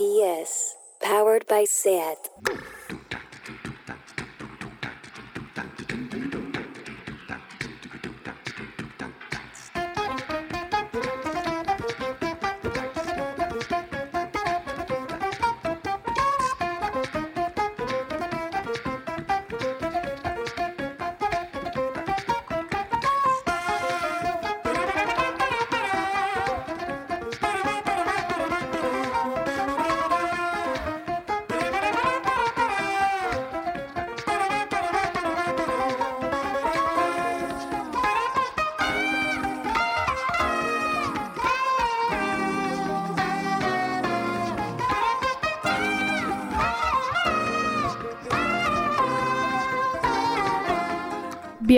RPS, powered by SAT.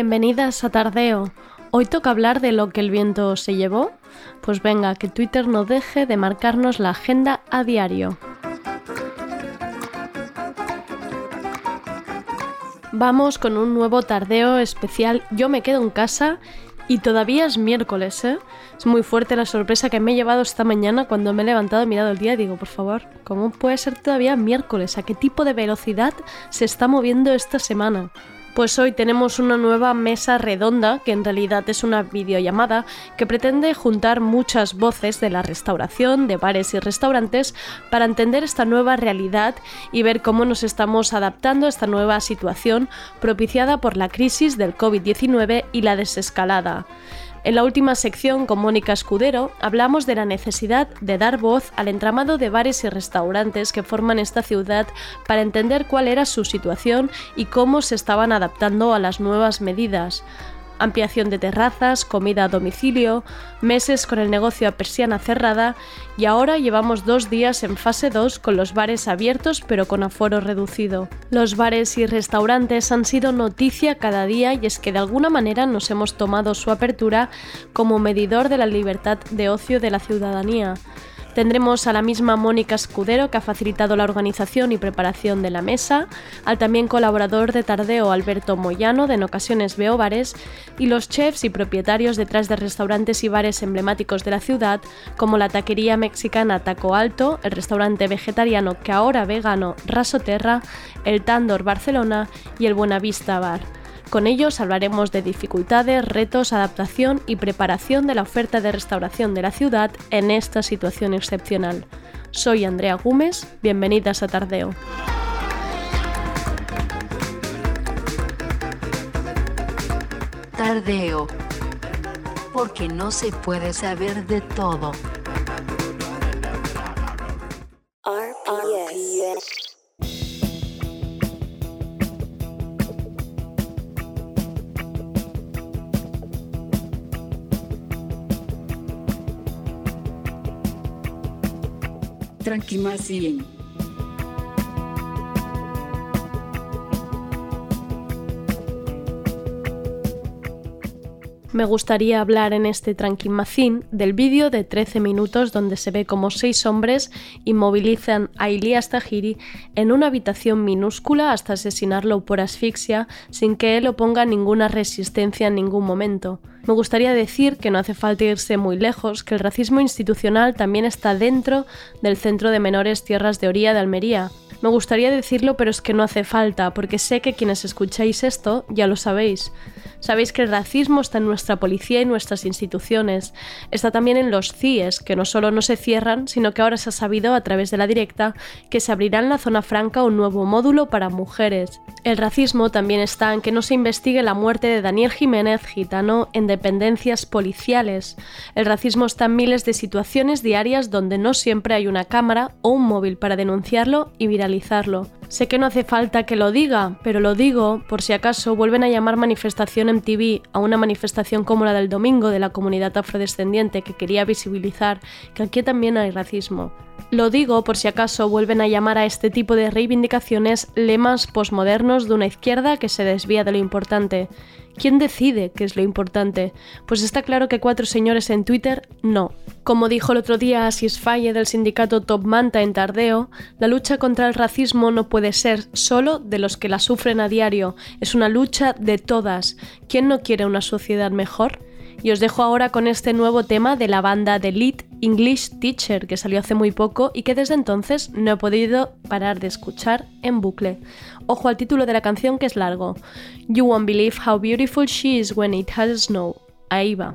Bienvenidas a Tardeo. Hoy toca hablar de lo que el viento se llevó. Pues venga, que Twitter no deje de marcarnos la agenda a diario. Vamos con un nuevo tardeo especial Yo me quedo en casa y todavía es miércoles, ¿eh? Es muy fuerte la sorpresa que me he llevado esta mañana cuando me he levantado y mirado el día y digo, por favor, ¿cómo puede ser todavía miércoles? ¿A qué tipo de velocidad se está moviendo esta semana? Pues hoy tenemos una nueva mesa redonda, que en realidad es una videollamada, que pretende juntar muchas voces de la restauración, de bares y restaurantes, para entender esta nueva realidad y ver cómo nos estamos adaptando a esta nueva situación propiciada por la crisis del COVID-19 y la desescalada. En la última sección con Mónica Escudero hablamos de la necesidad de dar voz al entramado de bares y restaurantes que forman esta ciudad para entender cuál era su situación y cómo se estaban adaptando a las nuevas medidas ampliación de terrazas, comida a domicilio, meses con el negocio a persiana cerrada y ahora llevamos dos días en fase 2 con los bares abiertos pero con aforo reducido. Los bares y restaurantes han sido noticia cada día y es que de alguna manera nos hemos tomado su apertura como medidor de la libertad de ocio de la ciudadanía. Tendremos a la misma Mónica Escudero, que ha facilitado la organización y preparación de la mesa, al también colaborador de Tardeo Alberto Moyano, de En Ocasiones Veo Bares, y los chefs y propietarios detrás de restaurantes y bares emblemáticos de la ciudad, como la taquería mexicana Taco Alto, el restaurante vegetariano que ahora vegano Raso Terra, el Tandor Barcelona y el Buenavista Bar. Con ellos hablaremos de dificultades, retos, adaptación y preparación de la oferta de restauración de la ciudad en esta situación excepcional. Soy Andrea Gómez, bienvenidas a Tardeo. Tardeo. Porque no se puede saber de todo. Tranquimacien. Me gustaría hablar en este Tranquimacín del vídeo de 13 minutos donde se ve como seis hombres inmovilizan a Ilias Tahiri en una habitación minúscula hasta asesinarlo por asfixia sin que él oponga ninguna resistencia en ningún momento. Me gustaría decir que no hace falta irse muy lejos, que el racismo institucional también está dentro del Centro de Menores Tierras de Oría de Almería. Me gustaría decirlo, pero es que no hace falta, porque sé que quienes escucháis esto ya lo sabéis. Sabéis que el racismo está en nuestra policía y nuestras instituciones. Está también en los CIES, que no solo no se cierran, sino que ahora se ha sabido a través de la directa que se abrirá en la zona franca un nuevo módulo para mujeres. El racismo también está en que no se investigue la muerte de Daniel Jiménez, gitano, en dependencias policiales. El racismo está en miles de situaciones diarias donde no siempre hay una cámara o un móvil para denunciarlo y viralizarlo. Sé que no hace falta que lo diga, pero lo digo por si acaso vuelven a llamar manifestación MTV a una manifestación como la del domingo de la comunidad afrodescendiente que quería visibilizar que aquí también hay racismo. Lo digo por si acaso vuelven a llamar a este tipo de reivindicaciones lemas posmodernos de una izquierda que se desvía de lo importante. ¿Quién decide qué es lo importante? Pues está claro que cuatro señores en Twitter no. Como dijo el otro día Asis Falle del sindicato Top Manta en Tardeo, la lucha contra el racismo no puede ser solo de los que la sufren a diario, es una lucha de todas. ¿Quién no quiere una sociedad mejor? Y os dejo ahora con este nuevo tema de la banda The Lead English Teacher que salió hace muy poco y que desde entonces no he podido parar de escuchar en bucle. Ojo al título de la canción que es largo. You won't believe how beautiful she is when it has snow. Ahí va.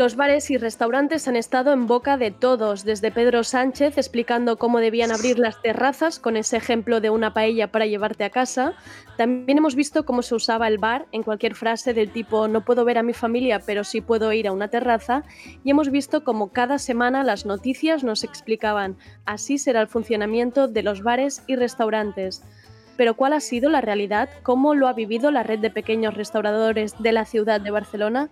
Los bares y restaurantes han estado en boca de todos, desde Pedro Sánchez explicando cómo debían abrir las terrazas con ese ejemplo de una paella para llevarte a casa. También hemos visto cómo se usaba el bar en cualquier frase del tipo no puedo ver a mi familia, pero sí puedo ir a una terraza. Y hemos visto cómo cada semana las noticias nos explicaban así será el funcionamiento de los bares y restaurantes. Pero ¿cuál ha sido la realidad? ¿Cómo lo ha vivido la red de pequeños restauradores de la ciudad de Barcelona?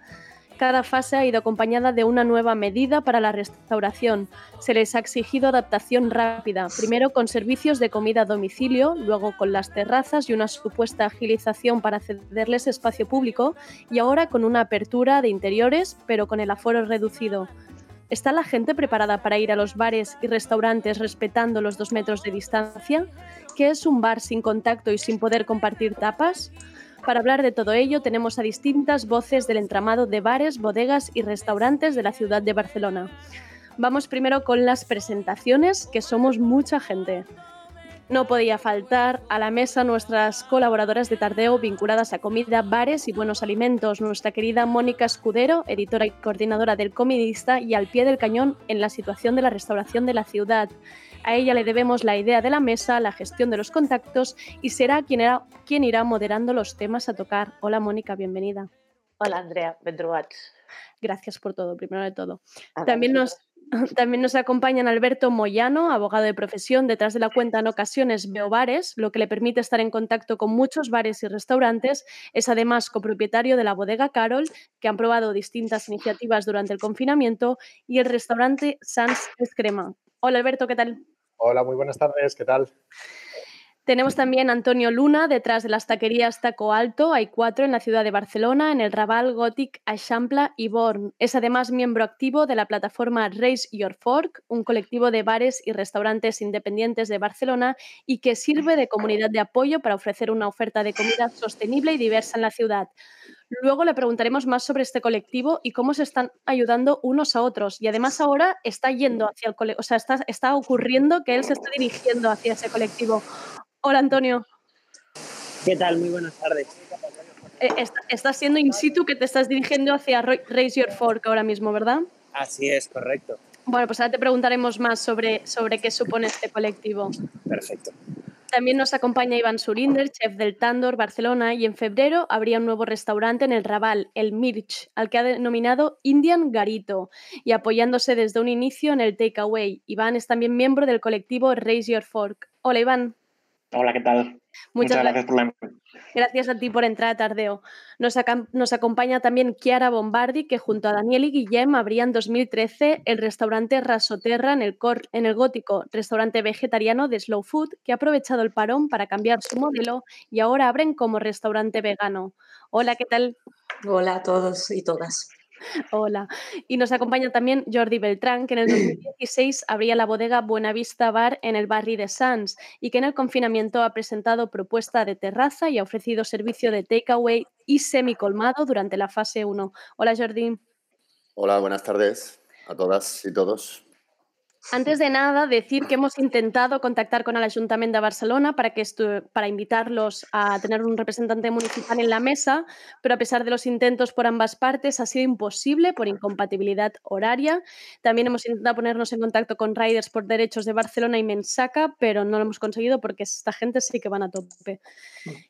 Cada fase ha ido acompañada de una nueva medida para la restauración. Se les ha exigido adaptación rápida, primero con servicios de comida a domicilio, luego con las terrazas y una supuesta agilización para cederles espacio público y ahora con una apertura de interiores, pero con el aforo reducido. ¿Está la gente preparada para ir a los bares y restaurantes respetando los dos metros de distancia? ¿Qué es un bar sin contacto y sin poder compartir tapas? Para hablar de todo ello tenemos a distintas voces del entramado de bares, bodegas y restaurantes de la ciudad de Barcelona. Vamos primero con las presentaciones, que somos mucha gente. No podía faltar a la mesa nuestras colaboradoras de Tardeo vinculadas a comida, bares y buenos alimentos, nuestra querida Mónica Escudero, editora y coordinadora del Comidista y al pie del cañón en la situación de la restauración de la ciudad. A ella le debemos la idea de la mesa, la gestión de los contactos y será quien, era, quien irá moderando los temas a tocar. Hola Mónica, bienvenida. Hola Andrea, trobats. Gracias por todo, primero de todo. También nos, también nos acompañan Alberto Moyano, abogado de profesión, detrás de la cuenta en ocasiones veo bares, lo que le permite estar en contacto con muchos bares y restaurantes. Es además copropietario de la bodega Carol, que han probado distintas iniciativas durante el confinamiento, y el restaurante Sans Escrema. Hola Alberto, ¿qué tal? Hola, muy buenas tardes, ¿qué tal? Tenemos también a Antonio Luna, detrás de las taquerías Taco Alto. Hay cuatro en la ciudad de Barcelona, en el Raval, Gothic, Aixample y Born. Es además miembro activo de la plataforma Raise Your Fork, un colectivo de bares y restaurantes independientes de Barcelona y que sirve de comunidad de apoyo para ofrecer una oferta de comida sostenible y diversa en la ciudad. Luego le preguntaremos más sobre este colectivo y cómo se están ayudando unos a otros. Y además ahora está yendo hacia el colectivo, o sea, está, está ocurriendo que él se está dirigiendo hacia ese colectivo. Hola Antonio. ¿Qué tal? Muy buenas tardes. Eh, estás siendo in situ que te estás dirigiendo hacia Raise Your Fork ahora mismo, ¿verdad? Así es, correcto. Bueno, pues ahora te preguntaremos más sobre, sobre qué supone este colectivo. Perfecto. También nos acompaña Iván Surinder, chef del Tandor Barcelona, y en febrero habría un nuevo restaurante en el Raval, el Mirch, al que ha denominado Indian Garito, y apoyándose desde un inicio en el Takeaway. Iván es también miembro del colectivo Raise Your Fork. Hola Iván. Hola, ¿qué tal? Muchas, Muchas gracias por la Gracias a ti por entrar Tardeo. Nos, nos, acompaña también Chiara Bombardi, que junto a Daniel y Guillem abría en 2013 el restaurante Rasoterra en el, cor, en el gótico, restaurante vegetariano de Slow Food, que ha aprovechado el parón para cambiar su modelo y ahora abren como restaurante vegano. Hola, ¿qué tal? Hola a todos y todas. Hola. Y nos acompaña también Jordi Beltrán, que en el 2016 abría la bodega Buenavista Bar en el barrio de Sans y que en el confinamiento ha presentado propuesta de terraza y ha ofrecido servicio de takeaway y semicolmado durante la fase 1. Hola Jordi. Hola, buenas tardes a todas y todos. Antes de nada, decir que hemos intentado contactar con el Ayuntamiento de Barcelona para, que para invitarlos a tener un representante municipal en la mesa, pero a pesar de los intentos por ambas partes ha sido imposible por incompatibilidad horaria. También hemos intentado ponernos en contacto con Riders por Derechos de Barcelona y Mensaca, pero no lo hemos conseguido porque esta gente sí que van a tope.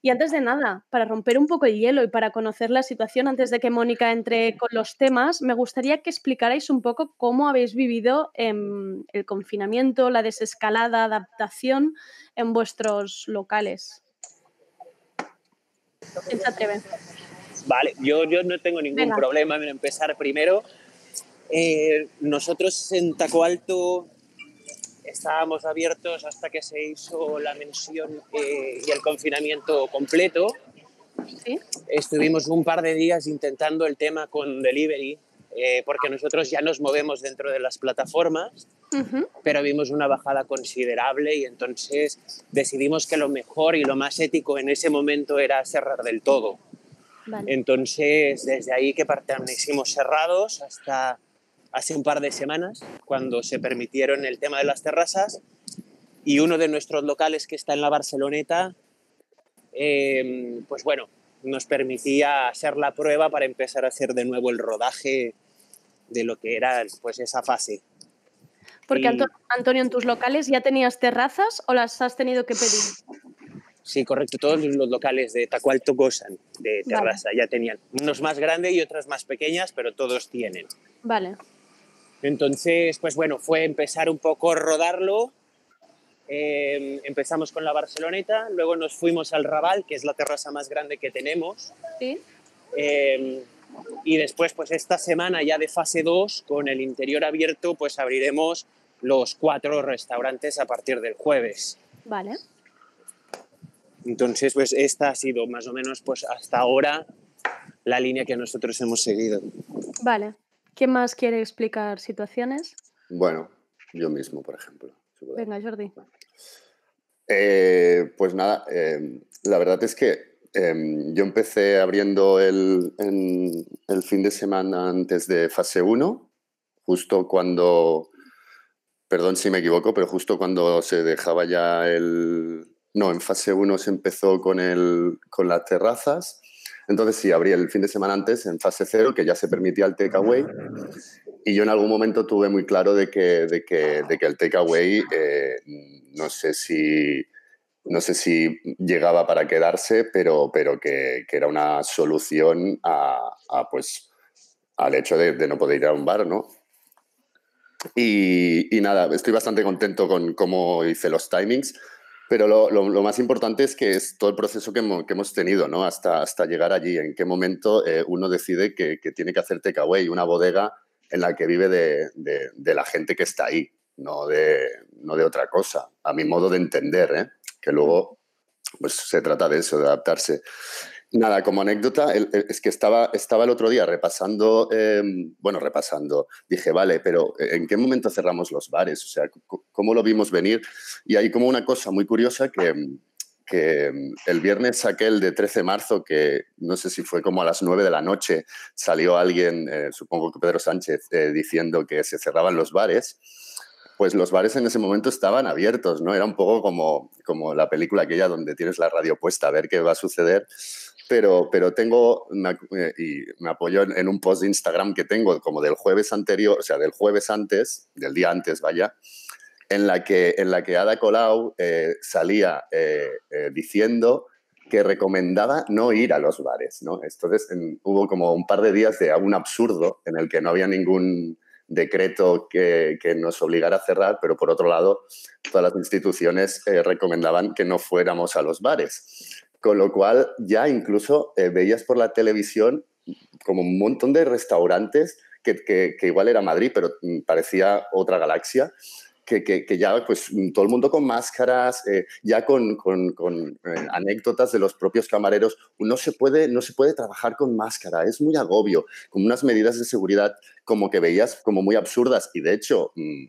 Y antes de nada, para romper un poco el hielo y para conocer la situación antes de que Mónica entre con los temas, me gustaría que explicarais un poco cómo habéis vivido en el confinamiento, la desescalada, adaptación en vuestros locales. ¿Quién se atreve? Vale, yo, yo no tengo ningún Venga. problema en empezar primero. Eh, nosotros en Taco Alto estábamos abiertos hasta que se hizo la mención eh, y el confinamiento completo. ¿Sí? Estuvimos un par de días intentando el tema con delivery, eh, porque nosotros ya nos movemos dentro de las plataformas, Ujú. pero vimos una bajada considerable y entonces decidimos que lo mejor y lo más ético en ese momento era cerrar del todo. Vale. Entonces, desde ahí que permanecimos cerrados hasta hace un par de semanas, cuando se permitieron el tema de las terrazas, y uno de nuestros locales que está en la Barceloneta, eh, pues bueno, nos permitía hacer la prueba para empezar a hacer de nuevo el rodaje de lo que era pues esa fase. Porque Y- Antonio, en tus locales ya tenías terrazas o las has tenido que pedir? Sí, correcto. Todos los locales de Tacualto gozan de terraza. Ya tenían unos más grandes y otras más pequeñas, pero todos tienen. Vale. Entonces, pues bueno, fue empezar un poco a rodarlo. Eh, empezamos con la Barceloneta, luego nos fuimos al Raval, que es la terraza más grande que tenemos. ¿Sí? Eh, Y después, pues esta semana ya de fase 2, con el interior abierto, pues abriremos los cuatro restaurantes a partir del jueves. Vale. Entonces, pues esta ha sido más o menos, pues hasta ahora, la línea que nosotros hemos seguido. Vale. ¿Quién más quiere explicar situaciones? Bueno, yo mismo, por ejemplo. Venga, Jordi. Eh, pues nada, eh, la verdad es que eh, yo empecé abriendo el, en- el fin de semana antes de fase 1, justo cuando, perdón si me equivoco, pero justo cuando se dejaba ya el... No, en fase 1 se empezó con, el, con las terrazas. Entonces sí, abrí el fin de semana antes en fase 0, que ya se permitía el takeaway. Y yo en algún momento tuve muy claro de que, de que, de que el takeaway, eh, no sé si no sé si llegaba para quedarse, pero, pero que, que era una solución a, a, pues, al hecho de, de no poder ir a un bar, ¿no? Y, y nada, estoy bastante contento con cómo hice los timings, pero lo, lo- lo más importante es que es todo el proceso que hemos, que hemos tenido, ¿no? Hasta, hasta llegar allí, en qué momento eh, uno decide que, que tiene que hacer takeaway, una bodega en la que vive de, de- de la gente que está ahí, no de, no de otra cosa, a mi modo de entender, ¿eh? Que luego pues, se trata de eso, de adaptarse. Nada, como anécdota, es que estaba, estaba el otro día repasando, eh, bueno, repasando, dije, vale, pero eh, ¿en qué momento cerramos los bares? O sea, ¿cómo lo vimos venir? Y hay como una cosa muy curiosa que, que el viernes aquel de 13 de marzo, que no sé si fue como a las 9 de la noche, salió alguien, eh, supongo que Pedro Sánchez, eh, diciendo que se cerraban los bares pues los bares en ese momento estaban abiertos, ¿no? Era un poco como, como la película aquella donde tienes la radio puesta a ver qué va a suceder. Pero, pero tengo, ac- eh, y me apoyo en, un post de Instagram que tengo como del jueves anterior, o sea, del jueves antes, del día antes, vaya, en la que, en la que Ada Colau eh, salía eh, diciendo que recomendaba no ir a los bares, ¿no? Entonces en- hubo como un par de días de un absurdo en el que no había ningún decreto que, nos obligara a cerrar, pero por otro lado, todas las instituciones eh, recomendaban que no fuéramos a los bares. Con lo cual, ya incluso eh, veías por la televisión como un montón de restaurantes que, que- que igual era Madrid, pero mm, parecía otra galaxia, que, ya pues mm, todo el mundo con máscaras, eh, ya con, con- eh, anécdotas de los propios camareros. No se, puede, no se puede trabajar con máscara, es muy agobio, con unas medidas de seguridad como que veías como muy absurdas y de hecho mm,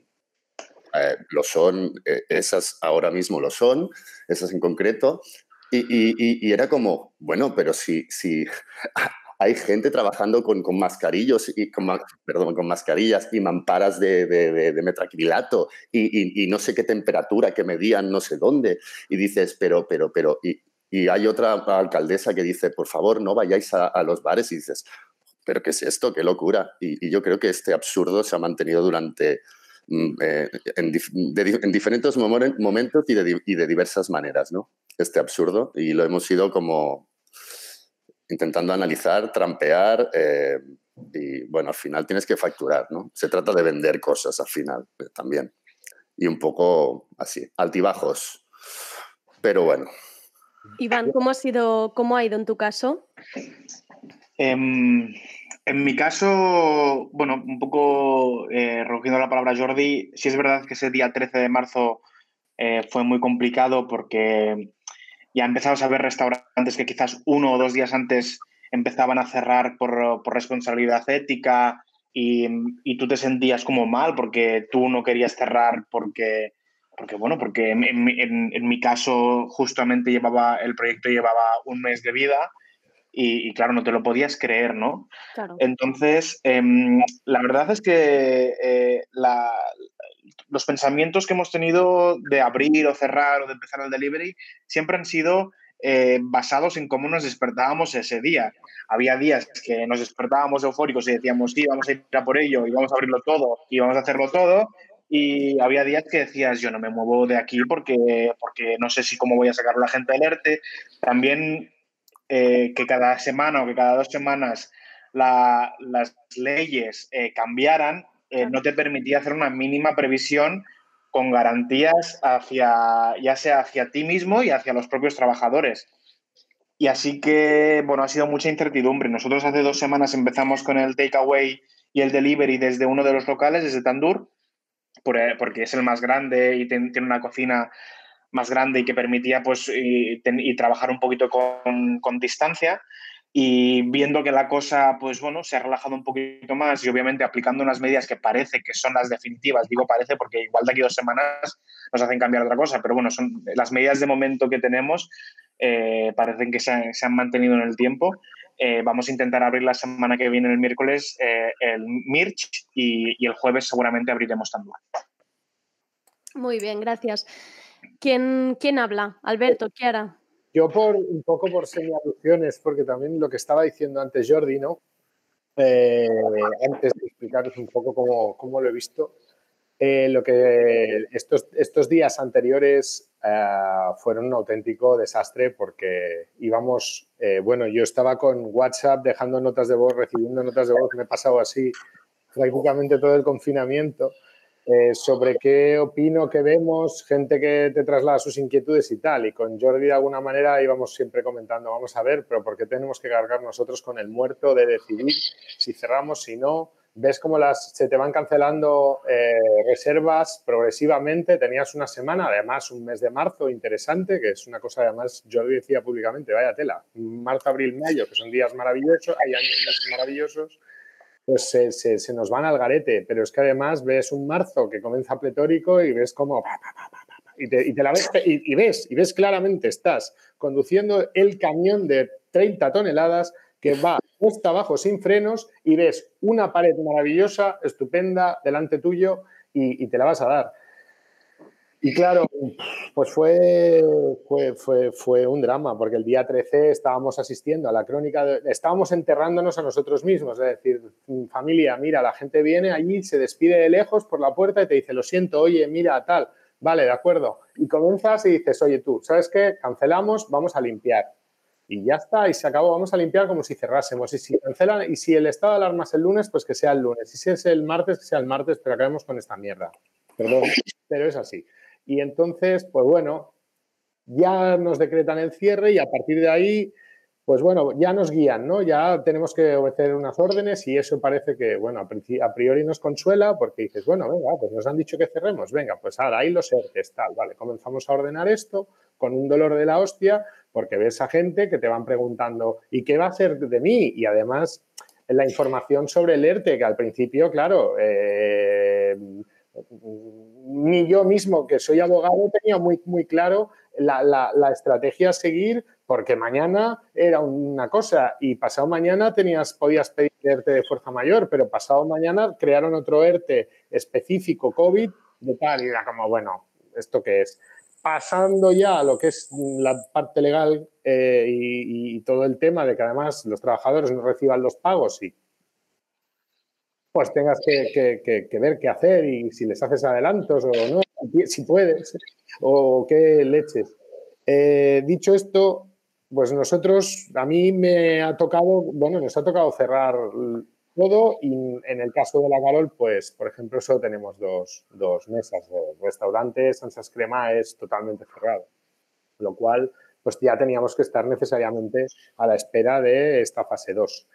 eh, lo son, esas ahora mismo lo son, esas en concreto. Y- y era como, bueno, pero si, si hay gente trabajando con, mascarillos y con, perdón, con mascarillas y mamparas de, de, metraquilato y, no sé qué temperatura que medían no sé dónde. Y dices, pero, pero, pero, y, y hay otra alcaldesa que dice, por favor, no vayáis a, los bares y dices, pero ¿qué es esto? ¡Qué locura! Y, yo creo que este absurdo se ha mantenido durante, mm, eh, en, diferentes momen- momentos y de, y de diversas maneras, ¿no? Este absurdo. Y lo hemos ido como intentando analizar, trampear eh, y, bueno, al final tienes que facturar, ¿no? Se trata de vender cosas al final eh, también. Y un poco así, altibajos. Pero bueno, Iván, ¿cómo ha sido, cómo ha ido en tu caso? Em, en mi caso, bueno, un poco eh, recogiendo la palabra Jordi, sí es verdad que ese día 13 de marzo eh, fue muy complicado porque ya empezamos a ver restaurantes que quizás uno o dos días antes empezaban a cerrar por, por responsabilidad ética y, y tú te sentías como mal porque tú no querías cerrar porque, porque bueno, porque en, en mi- en- en mi caso justamente llevaba, el proyecto llevaba un mes de vida y, y claro, no te lo podías creer, ¿no? Claro. Entonces, em, la verdad es que eh, la- los pensamientos que hemos tenido de abrir o cerrar o de empezar el delivery siempre han sido eh, basados en cómo nos despertábamos ese día. Había días que nos despertábamos eufóricos y decíamos, sí, vamos a ir a por ello y vamos a abrirlo todo y vamos a hacerlo todo. Y había días que decías, yo no me muevo de aquí porque, porque no sé si cómo voy a sacar a la gente del ERTE. También eh, que cada semana o que cada dos semanas la- las leyes eh, cambiaran, eh, no te permitía hacer una mínima previsión con garantías hacia, ya sea hacia ti mismo y hacia los propios trabajadores. Y así que, bueno, ha sido mucha incertidumbre. Nosotros hace dos semanas empezamos con el takeaway y el delivery desde uno de los locales, desde Tandur, eh, porque es el más grande y tiene una cocina más grande y que permitía pues y, trabajar un poquito con, con, distancia y viendo que la cosa pues bueno se ha relajado un poquito más y obviamente aplicando unas medidas que parece que son las definitivas digo parece porque igual de aquí dos semanas nos hacen cambiar otra cosa pero bueno son las medidas de momento que tenemos eh, parecen que se han, mantenido en el tiempo eh, vamos a intentar abrir la semana que viene, el miércoles, eh, el Mirch y, el jueves seguramente abriremos Tandur. Muy bien, gracias. ¿Quién, quién habla? Alberto, Kiara. Yo por un poco por semialusiones, porque también lo que estaba diciendo antes Jordi, ¿no? Eh, antes de explicaros un poco cómo, cómo lo he visto, lo que estos, estos días anteriores eh, fueron un auténtico desastre porque íbamos, eh, bueno, yo estaba con WhatsApp dejando notas de voz, recibiendo notas de voz, me he pasado así prácticamente todo el confinamiento, eh, sobre qué opino, qué vemos, gente que te traslada sus inquietudes y tal. Y con Jordi de alguna manera íbamos siempre comentando, vamos a ver, pero ¿por qué tenemos que cargar nosotros con el muerto de decidir si cerramos, si no? ves cómo las, se te van cancelando eh, reservas progresivamente. Tenías una semana, además un mes de marzo interesante, que es una cosa, además, yo decía públicamente, vaya tela, marzo, abril, mayo, que son días maravillosos, hay años maravillosos, pues se, se, nos van al garete. Pero es que además ves un marzo que comienza pletórico y ves como... Y te, y te la ves, y, y ves, y ves claramente, estás conduciendo el camión de 30 toneladas que va cuesta abajo sin frenos y ves una pared maravillosa, estupenda, delante tuyo y, te la vas a dar. Y claro, pues fue, fue, fue, un drama, porque el día 13 estábamos asistiendo a la crónica, estábamos enterrándonos a nosotros mismos, es decir, familia, mira, la gente viene allí, se despide de lejos por la puerta y te dice, lo siento, oye, mira, tal, vale, de acuerdo. Y comienzas y dices, oye, tú, ¿sabes qué? Cancelamos, vamos a limpiar y ya está, y se acabó. Vamos a limpiar como si cerrásemos. Y si cancelan, y si el estado de alarma es el lunes, pues que sea el lunes. Y si es el martes, que sea el martes, pero acabemos con esta mierda. Perdón, pero es así. Y entonces, pues bueno, ya nos decretan el cierre y a partir de ahí, pues bueno, ya nos guían, ¿no? Ya tenemos que obedecer unas órdenes y eso parece que, bueno, a priori nos consuela porque dices, bueno, venga, pues nos han dicho que cerremos, venga, pues ahora ahí los ERTES, tal, vale, comenzamos a ordenar esto con un dolor de la hostia, porque ves a gente que te van preguntando, ¿y qué va a ser de mí? Y además, la información sobre el ERTE, que al principio, claro, eh, ni yo mismo, que soy abogado, tenía muy, muy claro la, estrategia a seguir, porque mañana era una cosa y pasado mañana tenías, podías pedir ERTE de fuerza mayor, pero pasado mañana crearon otro ERTE específico COVID de tal, y era como, bueno, ¿esto qué es? pasando ya a lo que es la parte legal eh, y, todo el tema de que además los trabajadores no reciban los pagos y pues tengas que, ver qué hacer y si les haces adelantos o no, si puedes, o qué leches. Eh, dicho esto, pues nosotros, a mí me ha tocado, bueno, nos ha tocado cerrar todo y en el caso de la Carol, pues, por ejemplo, solo tenemos dos, dos mesas. El restaurante Sansas Crema es totalmente cerrado, lo cual, pues ya teníamos que estar necesariamente a la espera de esta fase 2.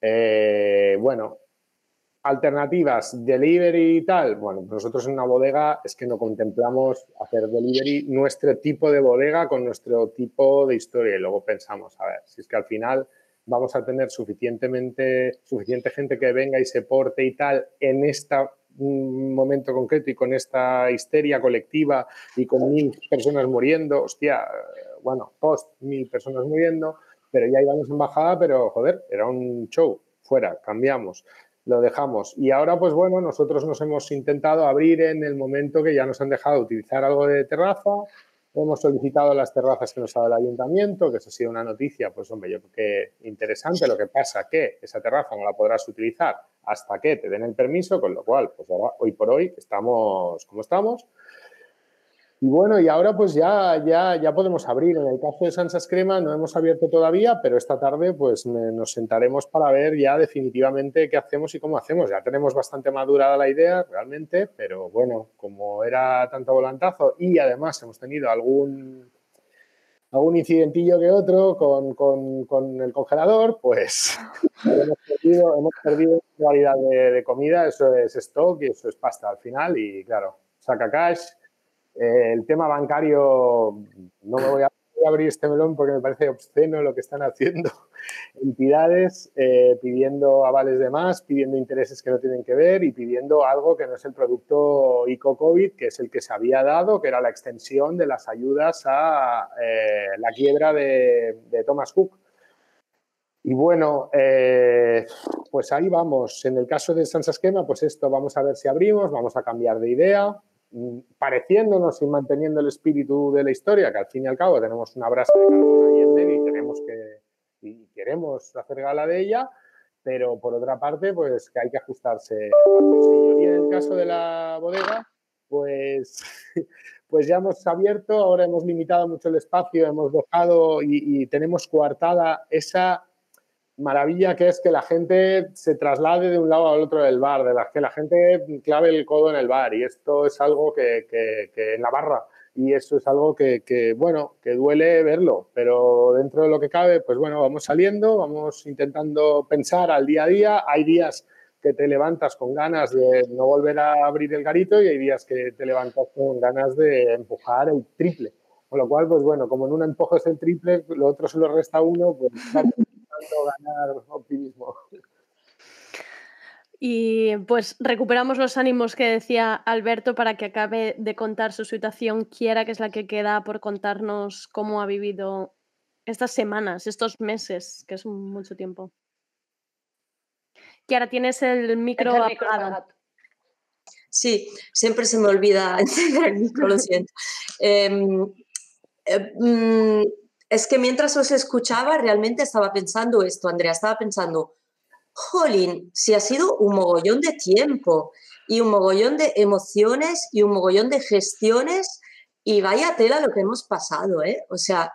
Eh, bueno, alternativas, delivery y tal. Bueno, nosotros en una bodega es que no contemplamos hacer delivery nuestro tipo de bodega con nuestro tipo de historia y luego pensamos, a ver, si es que al final vamos a tener suficientemente, suficiente gente que venga y se porte y tal en este momento concreto y con esta histeria colectiva y con mil personas muriendo, hostia, bueno, post mil personas muriendo, pero ya íbamos en bajada, pero joder, era un show, fuera, cambiamos, lo dejamos. Y ahora, pues bueno, nosotros nos hemos intentado abrir en el momento que ya nos han dejado utilizar algo de terraza, Hemos solicitado las terrazas que nos ha dado el ayuntamiento, que eso ha sido una noticia, pues hombre, yo creo que interesante. Lo que pasa que esa terraza no la podrás utilizar hasta que te den el permiso, con lo cual, pues ahora, hoy por hoy estamos como estamos. Y bueno, y ahora pues ya, ya, ya podemos abrir. En el caso de Sansas Crema no hemos abierto todavía, pero esta tarde pues nos sentaremos para ver ya definitivamente qué hacemos y cómo hacemos. Ya tenemos bastante madurada la idea realmente, pero bueno, como era tanto volantazo y además hemos tenido algún algún incidentillo que otro con, con, con el congelador, pues hemos perdido, hemos perdido variedad de, de, comida, eso es stock y eso es pasta al final y claro, saca cash. Eh, el tema bancario, no me voy a abrir este melón porque me parece obsceno lo que están haciendo entidades eh, pidiendo avales de más, pidiendo intereses que no tienen que ver y pidiendo algo que no es el producto ICO-COVID, que es el que se había dado, que era la extensión de las ayudas a eh, la quiebra de, Thomas Cook. Y bueno, pues ahí vamos. En el caso de Sansa Esquema, pues esto, vamos a ver si abrimos, vamos a cambiar de idea, pareciéndonos y manteniendo el espíritu de la historia, que al fin y al cabo tenemos una brasa de carbón ahí en medio y tenemos que queremos hacer gala de ella, pero por otra parte, pues que hay que ajustarse. Y en el caso de la bodega, pues, pues ya hemos abierto, ahora hemos limitado mucho el espacio, hemos dejado y, y tenemos coartada esa maravilla que es que la gente se traslade de un lado al otro del bar, de la que la gente clave el codo en el bar y esto es algo que, en la barra y eso es algo que, bueno, que duele verlo, pero dentro de lo que cabe, pues bueno, vamos saliendo, vamos intentando pensar al día a día. Hay días que te levantas con ganas de no volver a abrir el garito y hay días que te levantas con ganas de empujar el triple. Con lo cual, pues bueno, como en un empujo es el triple, lo otro se lo resta uno, pues ganar optimismo. Y pues recuperamos los ánimos que decía Alberto para que acabe de contar su situación, quiera que es la que queda por contarnos cómo ha vivido estas semanas, estos meses, que es mucho tiempo. Kiara, tienes el micro apagado. Sí, siempre se me olvida encender el micro, lo siento. Eh, eh, es que mientras os escuchaba, realmente estaba pensando esto, Andrea, estaba pensando, jolín, si ha sido un mogollón de tiempo y un mogollón de emociones y un mogollón de gestiones y vaya tela lo que hemos pasado, ¿eh? O sea,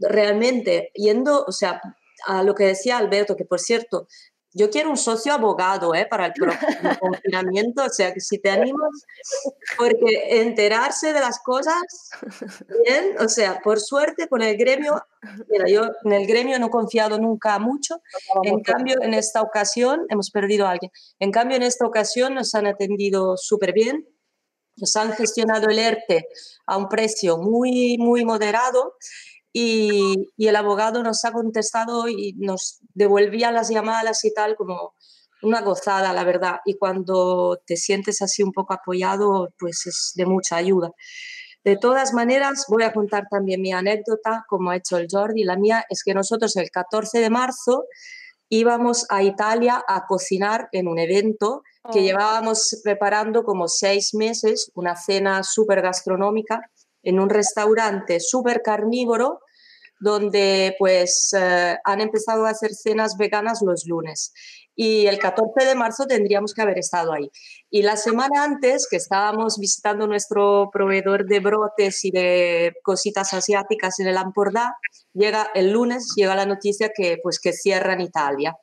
realmente yendo, o sea, a lo que decía Alberto, que por cierto, yo quiero un socio abogado ¿eh? para el próximo confinamiento, o sea que si te animas, porque enterarse de las cosas, bien, o sea, por suerte con el gremio, mira, yo en el gremio no he confiado nunca mucho, en cambio en esta ocasión hemos perdido a alguien, en cambio en esta ocasión nos han atendido súper bien, nos han gestionado el ERTE a un precio muy, muy moderado y, y, el abogado nos ha contestado y nos devolvía las llamadas y tal como una gozada, la verdad. Y cuando te sientes así un poco apoyado, pues es de mucha ayuda. De todas maneras, voy a contar también mi anécdota, como ha hecho el Jordi. La mía es que nosotros el 14 de marzo íbamos a Italia a cocinar en un evento que oh. llevábamos preparando como seis meses, una cena súper gastronómica en un restaurante súper carnívoro donde pues eh, han empezado a hacer cenas veganas los lunes. Y el 14 de marzo tendríamos que haber estado ahí. Y la semana antes, que estábamos visitando nuestro proveedor de brotes y de cositas asiáticas en el Ampordá, llega el lunes, llega la noticia que pues que cierran Italia.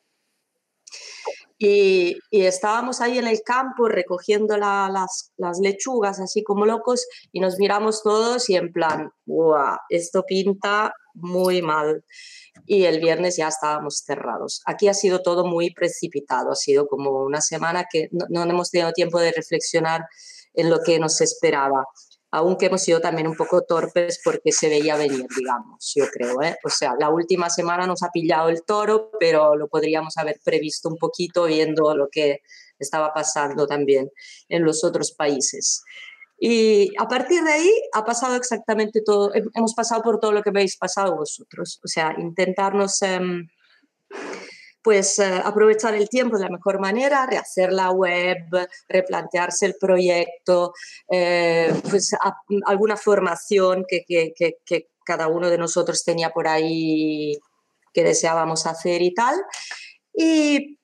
Y, estábamos ahí en el campo recogiendo las, lechugas así como locos y nos miramos todos y en plan, ¡guau! Esto pinta muy mal. Y el viernes ya estábamos cerrados. Aquí ha sido todo muy precipitado, ha sido como una semana que no, no hemos tenido tiempo de reflexionar en lo que nos esperaba aunque hemos sido también un poco torpes porque se veía venir, digamos, yo creo. ¿eh? O sea, la última semana nos ha pillado el toro, pero lo podríamos haber previsto un poquito viendo lo que estaba pasando también en los otros países. Y a partir de ahí ha pasado exactamente todo, hemos pasado por todo lo que habéis pasado vosotros, o sea, intentarnos... Eh, pues eh, aprovechar el tiempo de la mejor manera, rehacer la web, replantearse el proyecto, eh, pues alguna formación que, que, que, cada uno de nosotros tenía por ahí que deseábamos hacer y tal. Y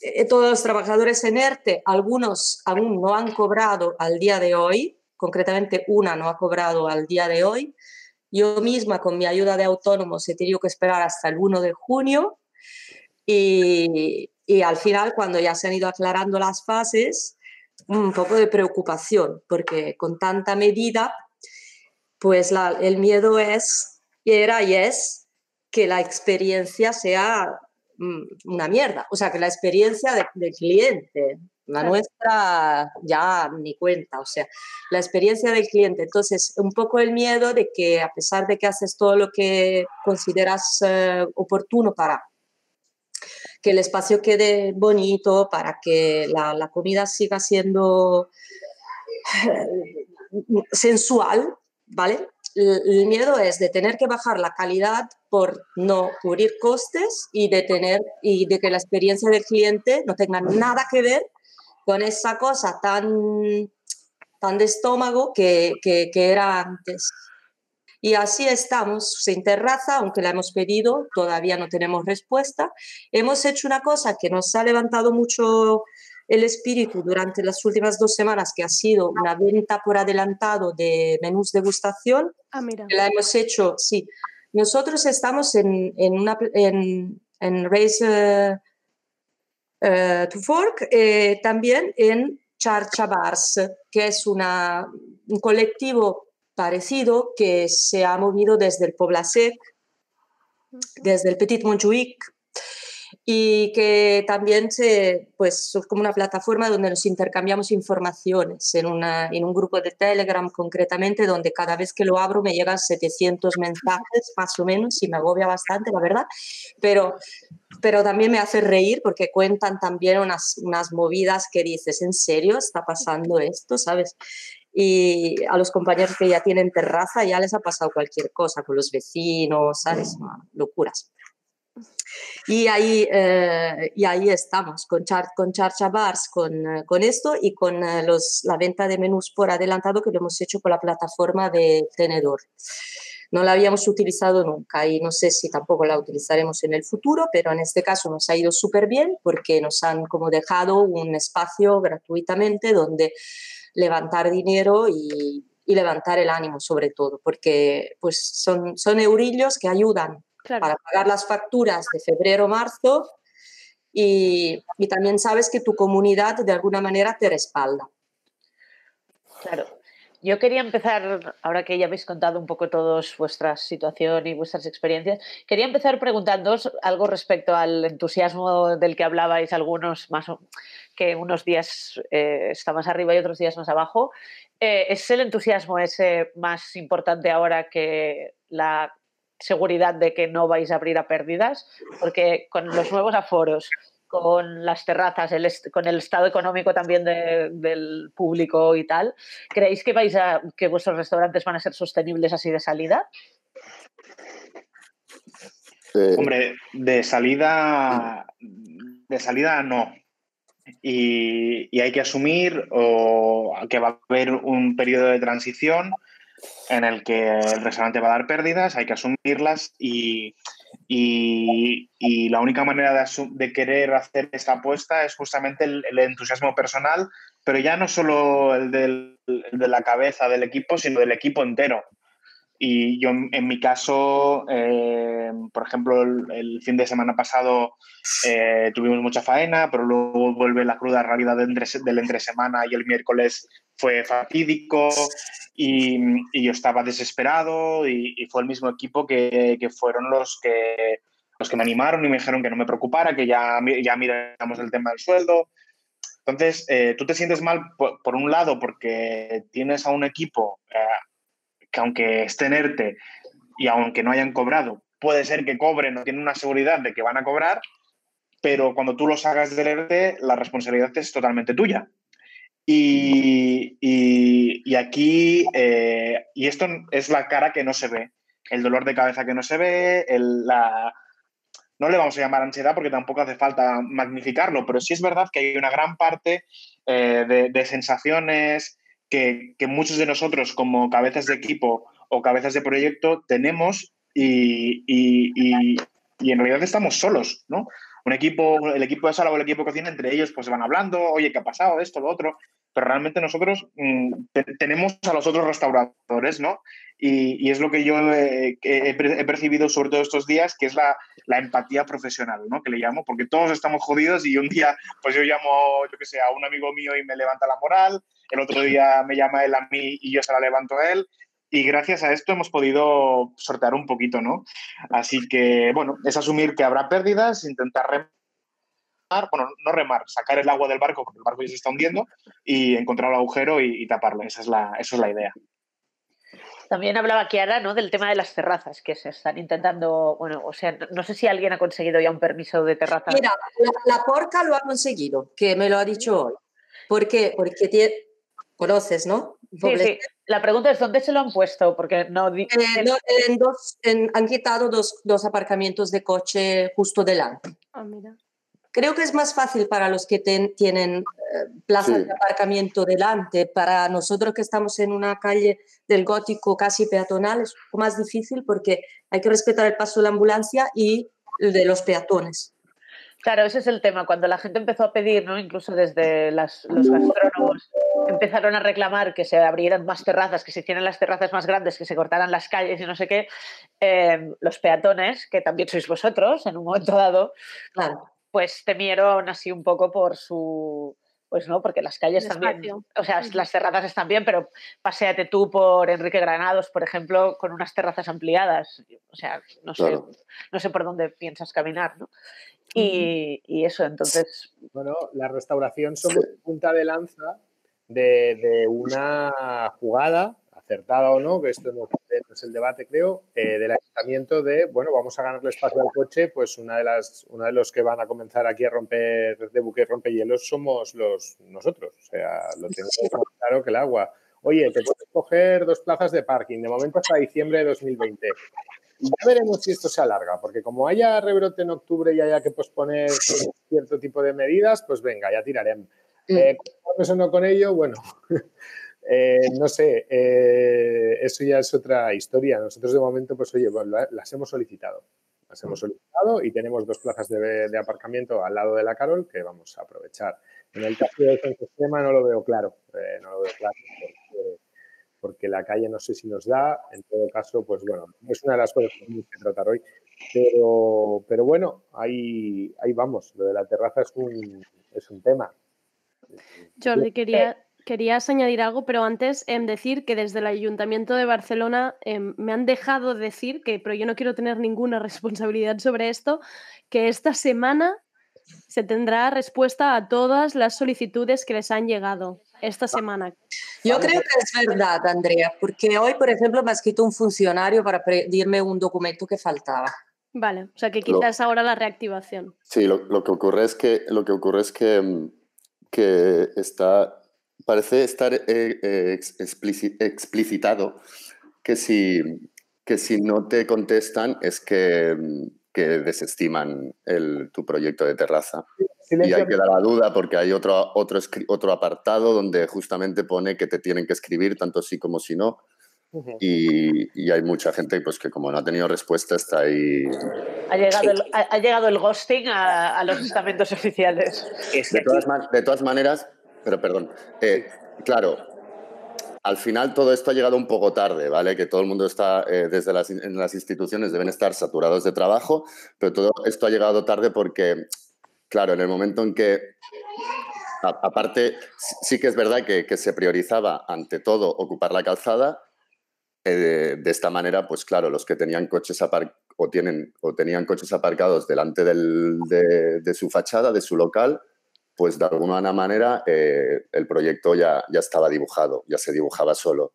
eh, todos los trabajadores en ERTE, algunos aún no han cobrado al día de hoy, concretamente una no ha cobrado al día de hoy. Yo misma, con mi ayuda de autónomos, he tenido que esperar hasta el 1 de junio y, y, al final, cuando ya se han ido aclarando las fases, un poco de preocupación, porque con tanta medida, pues la, el miedo es era y es que la experiencia sea mm, una mierda, o sea, que la experiencia de- del cliente, la Claro. nuestra ya ni cuenta, o sea, la experiencia del cliente. Entonces, un poco el miedo de que a pesar de que haces todo lo que consideras eh, oportuno para que el espacio quede bonito, para que la, la comida siga siendo eh, sensual, ¿vale? El miedo es de tener que bajar la calidad por no cubrir costes y de tener y de que la experiencia del cliente no tenga nada que ver con esa cosa tan, tan de estómago que, que- que era antes. Y así estamos, sin terraza, aunque la hemos pedido, todavía no tenemos respuesta. Hemos hecho una cosa que nos ha levantado mucho el espíritu durante las últimas dos semanas, que ha sido una venta por adelantado de menús degustación, Ah, mira. la hemos hecho, sí. Nosotros estamos en, en, una, en, en Raise eh, eh, to Fork, eh, también en Charcha Bars, que es una, un colectivo parecido que se ha movido desde el Poblasec, desde el Petit Montjuïc, y que también se, pues, es como una plataforma donde nos intercambiamos informaciones en, una, en un grupo de Telegram concretamente, donde cada vez que lo abro me llegan 700 mensajes más o menos y me agobia bastante, la verdad, pero, pero también me hace reír porque cuentan también unas, unas movidas que dices, ¿en serio está pasando esto? ¿Sabes? Y a los compañeros que ya tienen terraza ya les ha pasado cualquier cosa con los vecinos, ¿sabes? Locuras. Y ahí, eh, y ahí estamos, con, char, con Charcha Bars, con, eh, con esto y con eh, los, la venta de menús por adelantado que lo hemos hecho con la plataforma de Tenedor. No la habíamos utilizado nunca y no sé si tampoco la utilizaremos en el futuro, pero en este caso nos ha ido súper bien porque nos han como dejado un espacio gratuitamente donde levantar dinero y, y levantar el ánimo sobre todo, porque pues son, son eurillos que ayudan Claro. para pagar las facturas de febrero, marzo y, y también sabes que tu comunidad de alguna manera te respalda. Claro. Yo quería empezar, ahora que ya habéis contado un poco todos vuestra situación y vuestras experiencias, quería empezar preguntándoos algo respecto al entusiasmo del que hablabais algunos, más o- que unos días eh, está más arriba y otros días más abajo. Eh, ¿Es el entusiasmo ese más importante ahora que la seguridad de que no vais a abrir a pérdidas? Porque con los nuevos aforos, con las terrazas, el con el estado económico también de- del público y tal, ¿creéis que vais a que vuestros restaurantes van a ser sostenibles así de salida? Eh, Hombre, de salida, de salida no. Y, hay que asumir o que va a haber un periodo de transición en el que el restaurante va a dar pérdidas, hay que asumirlas y, y- y la única manera de, de querer hacer esta apuesta es justamente el, entusiasmo personal, pero ya no solo el de la cabeza del equipo, sino del equipo entero. Y yo, en mi caso, eh, por ejemplo, el, el fin de semana pasado eh, tuvimos mucha faena, pero luego vuelve la cruda realidad del del entre semana y el miércoles fue fatídico y, y yo estaba desesperado y, y fue el mismo equipo que, que fueron los que, los que me animaron y me dijeron que no me preocupara, que ya, ya miramos el tema del sueldo. Entonces, eh, tú te sientes mal por, por un lado porque tienes a un equipo eh, que aunque esté en ERTE y aunque no hayan cobrado, puede ser que cobren o tienen una seguridad de que van a cobrar, pero cuando tú los hagas del ERTE, la responsabilidad es totalmente tuya. Y, y- y aquí, eh, y esto es la cara que no se ve, el dolor de cabeza que no se ve, el- la, no le vamos a llamar ansiedad porque tampoco hace falta magnificarlo, pero sí es verdad que hay una gran parte eh, de, de sensaciones que, muchos de nosotros como cabezas de equipo o cabezas de proyecto tenemos y, y- y- en realidad estamos solos, ¿no? Un equipo, el equipo de sala o el equipo de cocina, entre ellos pues van hablando, oye, ¿qué ha pasado? Esto, lo otro, pero realmente nosotros mm, te- tenemos a los otros restauradores, ¿no? Y, es lo que yo he, he percibido sobre todo estos días, que es la, la empatía profesional, ¿no? Que le llamo, porque todos estamos jodidos y un día, pues yo llamo, yo que sé, a un amigo mío y me levanta la moral, el otro día me llama él a mí y yo se la levanto a él, y gracias a esto hemos podido sortear un poquito, ¿no? Así que, bueno, es asumir que habrá pérdidas, intentar remar, bueno, no remar, sacar el agua del barco, porque el barco ya se está hundiendo, y encontrar el agujero y, y taparlo. Esa es, la, esa es la idea. También hablaba Kiara, ¿no? Del tema de las terrazas, que se están intentando, bueno, o sea, no sé si alguien ha conseguido ya un permiso de terraza. Mira, la, la porca lo ha conseguido, que me lo ha dicho hoy. ¿Por qué? Porque tiene, conoces, ¿no? Sí, sí. La pregunta es dónde se lo han puesto, porque no. Eh, no en dos, en, han quitado dos, dos, aparcamientos de coche justo delante. Ah, mira. Creo que es más fácil para los que ten, tienen eh, plazas sí. de aparcamiento delante. Para nosotros que estamos en una calle del gótico casi peatonal es un poco más difícil porque hay que respetar el paso de la ambulancia y el de los peatones. Claro, ese es el tema. Cuando la gente empezó a pedir, ¿no? incluso desde las, los gastrónomos, empezaron a reclamar que se abrieran más terrazas, que se hicieran las terrazas más grandes, que se cortaran las calles y no sé qué, eh, los peatones, que también sois vosotros en un momento dado, claro. pues temieron así un poco por su... Pues no, porque las calles también, o sea, las terrazas están bien, pero paséate tú por Enrique Granados, por ejemplo, con unas terrazas ampliadas. O sea, no sé, claro. no sé por dónde piensas caminar, ¿no? Y, y, eso, entonces. Bueno, la restauración somos punta de lanza de, de, una jugada, acertada o no, que esto no es el debate, creo, eh, del ayuntamiento de, bueno, vamos a ganarle espacio al coche, pues una de las, una de los que van a comenzar aquí a romper de buque y hielos somos los nosotros. O sea, lo tenemos claro que el agua. Oye, te puedes coger dos plazas de parking, de momento hasta diciembre de 2020. Ya veremos si esto se alarga, porque como haya rebrote en octubre y haya que posponer cierto tipo de medidas, pues venga, ya tiraremos. Eh, eso no con ello, bueno, eh, no sé, eh, eso ya es otra historia. Nosotros de momento, pues oye, bueno, las hemos solicitado. Las hemos solicitado y tenemos dos plazas de, de, aparcamiento al lado de la Carol que vamos a aprovechar. En el caso del sistema no lo veo claro, eh, no lo veo claro porque, porque, la calle no sé si nos da. En todo caso, pues bueno, es una de las cosas que tenemos que tratar hoy. Pero, pero bueno, ahí, ahí vamos. Lo de la terraza es un, es un tema. Le quería, querías añadir algo, pero antes eh, decir que desde el Ayuntamiento de Barcelona eh, me han dejado decir, que, pero yo no quiero tener ninguna responsabilidad sobre esto, que esta semana se tendrá respuesta a todas las solicitudes que les han llegado esta semana. Yo creo que es verdad, Andrea, porque hoy, por ejemplo, me ha escrito un funcionario para pedirme un documento que faltaba. Vale, o sea que quizás lo, ahora la reactivación. Sí, lo, lo, que ocurre es que lo que ocurre es que mm, que está, parece estar eh, eh, explicitado que si, que si no te contestan es que, que desestiman el, tu proyecto de terraza. Y hay que dar la duda porque hay otro, otro, otro apartado donde justamente pone que te tienen que escribir tanto sí como si no. Uh -huh. y, y, hay mucha gente pues, que como no ha tenido respuesta está ahí... Ha llegado el, ha, ha llegado el ghosting a, a los estamentos oficiales. De todas, de todas maneras, pero perdón, eh, claro, al final todo esto ha llegado un poco tarde, ¿vale? Que todo el mundo está, eh, desde las, instituciones deben estar saturados de trabajo, pero todo esto ha llegado tarde porque, claro, en el momento en que a, aparte, sí que es verdad que, se priorizaba ante todo ocupar la calzada, eh, de esta manera, pues claro, los que tenían coches apar o, o tenían coches aparcados delante del, de, de, su fachada, de su local, pues de alguna manera eh, el proyecto ya, ya estaba dibujado, ya se dibujaba solo.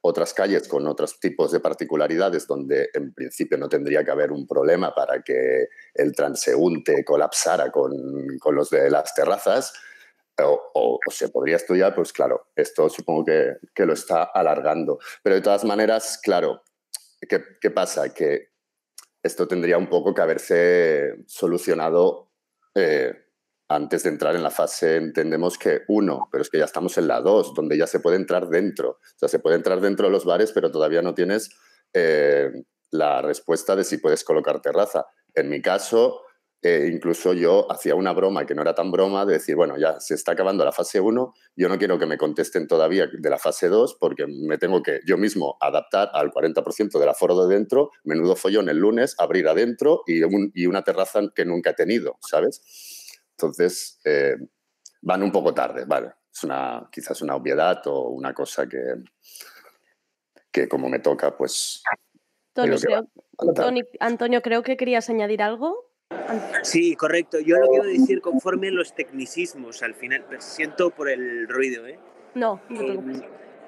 Otras calles con otros tipos de particularidades donde en principio no tendría que haber un problema para que el transeúnte colapsara con, con los de las terrazas, o, o, o, se podría estudiar, pues claro, esto supongo que, que, lo está alargando. Pero de todas maneras, claro, ¿qué, ¿qué, pasa? Que esto tendría un poco que haberse solucionado eh, antes de entrar en la fase, entendemos que uno, pero es que ya estamos en la dos, donde ya se puede entrar dentro. O sea, se puede entrar dentro de los bares, pero todavía no tienes eh, la respuesta de si puedes colocar terraza. En mi caso, eh, incluso yo hacía una broma que no era tan broma de decir, bueno, ya se está acabando la fase 1, yo no quiero que me contesten todavía de la fase 2 porque me tengo que yo mismo adaptar al 40% del aforo de dentro, menudo follón el lunes, abrir adentro y, un, y una terraza que nunca he tenido, ¿sabes? Entonces, eh, van un poco tarde, ¿vale? Es una, quizás una obviedad o una cosa que, que como me toca, pues... Tony, creo, Antonio, creo que querías añadir algo. Sí, correcto. Yo lo quiero decir conforme los tecnicismos. Al final, pues, siento por el ruido, ¿eh? No, no te preocupes.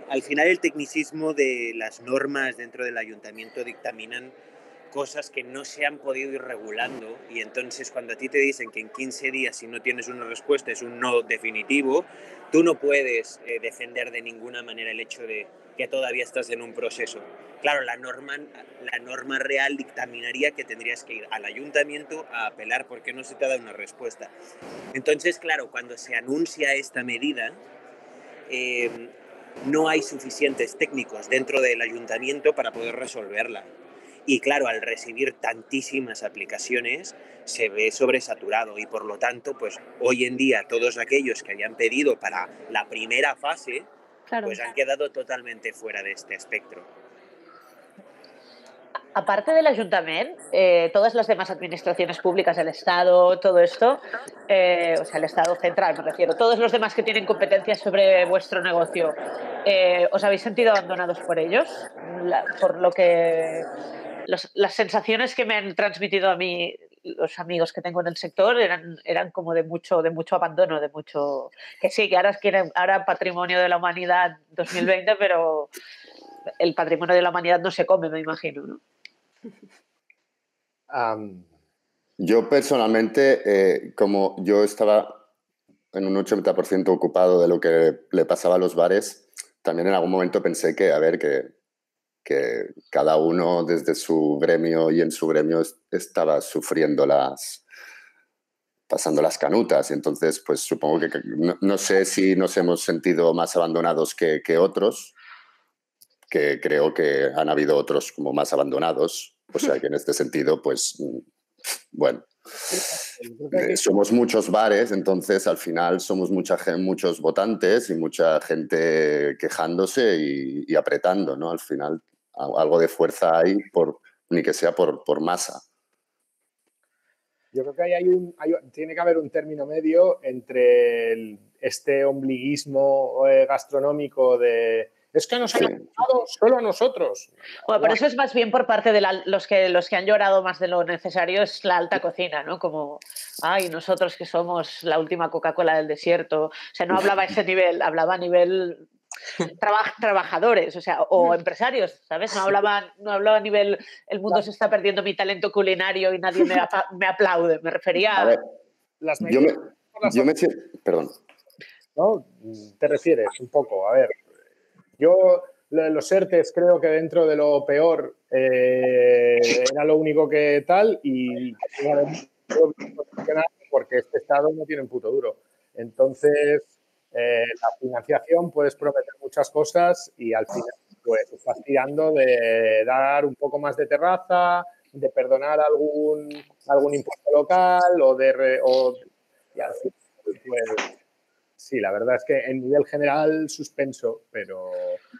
al final el tecnicismo de las normas dentro del ayuntamiento dictaminan cosas que no se han podido ir regulando y entonces cuando a ti te dicen que en 15 días si no tienes una respuesta es un no definitivo, tú no puedes eh, defender de ninguna manera el hecho de que todavía estás en un proceso. Claro, la norma, la norma real dictaminaría que tendrías que ir al ayuntamiento a apelar porque no se te ha dado una respuesta. Entonces, claro, cuando se anuncia esta medida, eh, no hay suficientes técnicos dentro del ayuntamiento para poder resolverla. Y claro, al recibir tantísimas aplicaciones, se ve sobresaturado y por lo tanto, pues hoy en día todos aquellos que habían pedido para la primera fase, Claro. pues han quedado totalmente fuera de este espectro. Aparte del ayuntamiento, eh, todas las demás administraciones públicas, el Estado, todo esto, eh, o sea, el Estado central, me refiero, todos los demás que tienen competencias sobre vuestro negocio, eh, ¿os habéis sentido abandonados por ellos? La- por lo que. Las sensaciones que me han transmitido a mí los amigos que tengo en el sector eran, eran como de mucho, de mucho abandono, de mucho. Que sí, que ahora ahora patrimonio de la humanidad 2020, pero el patrimonio de la humanidad no se come, me imagino, Yo personalmente, eh, como yo estaba en un 80% ocupado de lo que le pasaba a los bares, también en algún momento pensé que, a ver, que, que cada uno desde su gremio y en su gremio es- estaba sufriendo las pasando las canutas. Entonces, pues supongo que, no, no sé si nos hemos sentido más abandonados que, que otros, que creo que han habido otros como más abandonados. O sea que en este sentido, pues, mm, bueno, eh, somos muchos bares, entonces al final somos mucha gen- muchos votantes y mucha gente quejándose y, y apretando, ¿no? Al final algo de fuerza hay, por, ni que sea por, por masa. Yo creo que ahí hay un, hay- tiene que haber un término medio entre el- este ombliguismo eh, gastronómico de es que nos han dado solo a nosotros. Bueno, pero eso es más bien por parte de la- los, que, los que han llorado más de lo necesario, es la alta cocina, ¿no? Como, ay, nosotros que somos la última Coca-Cola del desierto. O sea, no hablaba a ese nivel, hablaba a nivel traba- trabajadores, o sea, o empresarios, ¿sabes? No hablaba, no hablaba a nivel, el mundo se está perdiendo mi talento culinario y nadie me, apa- me aplaude. Me refería A a... ver, Las yo medidas me, yo me siento- Perdón. ¿no? Te refieres un poco, a ver. Yo lo de los ERTES creo que dentro de lo peor eh, era lo único que tal y porque este Estado no tiene un puto duro. Entonces, eh, la financiación puedes prometer muchas cosas y al final pues estás tirando de dar un poco más de terraza, de perdonar algún, algún impuesto local o de... re- o, y al final, pues, Sí, la verdad es que en nivel general suspenso, pero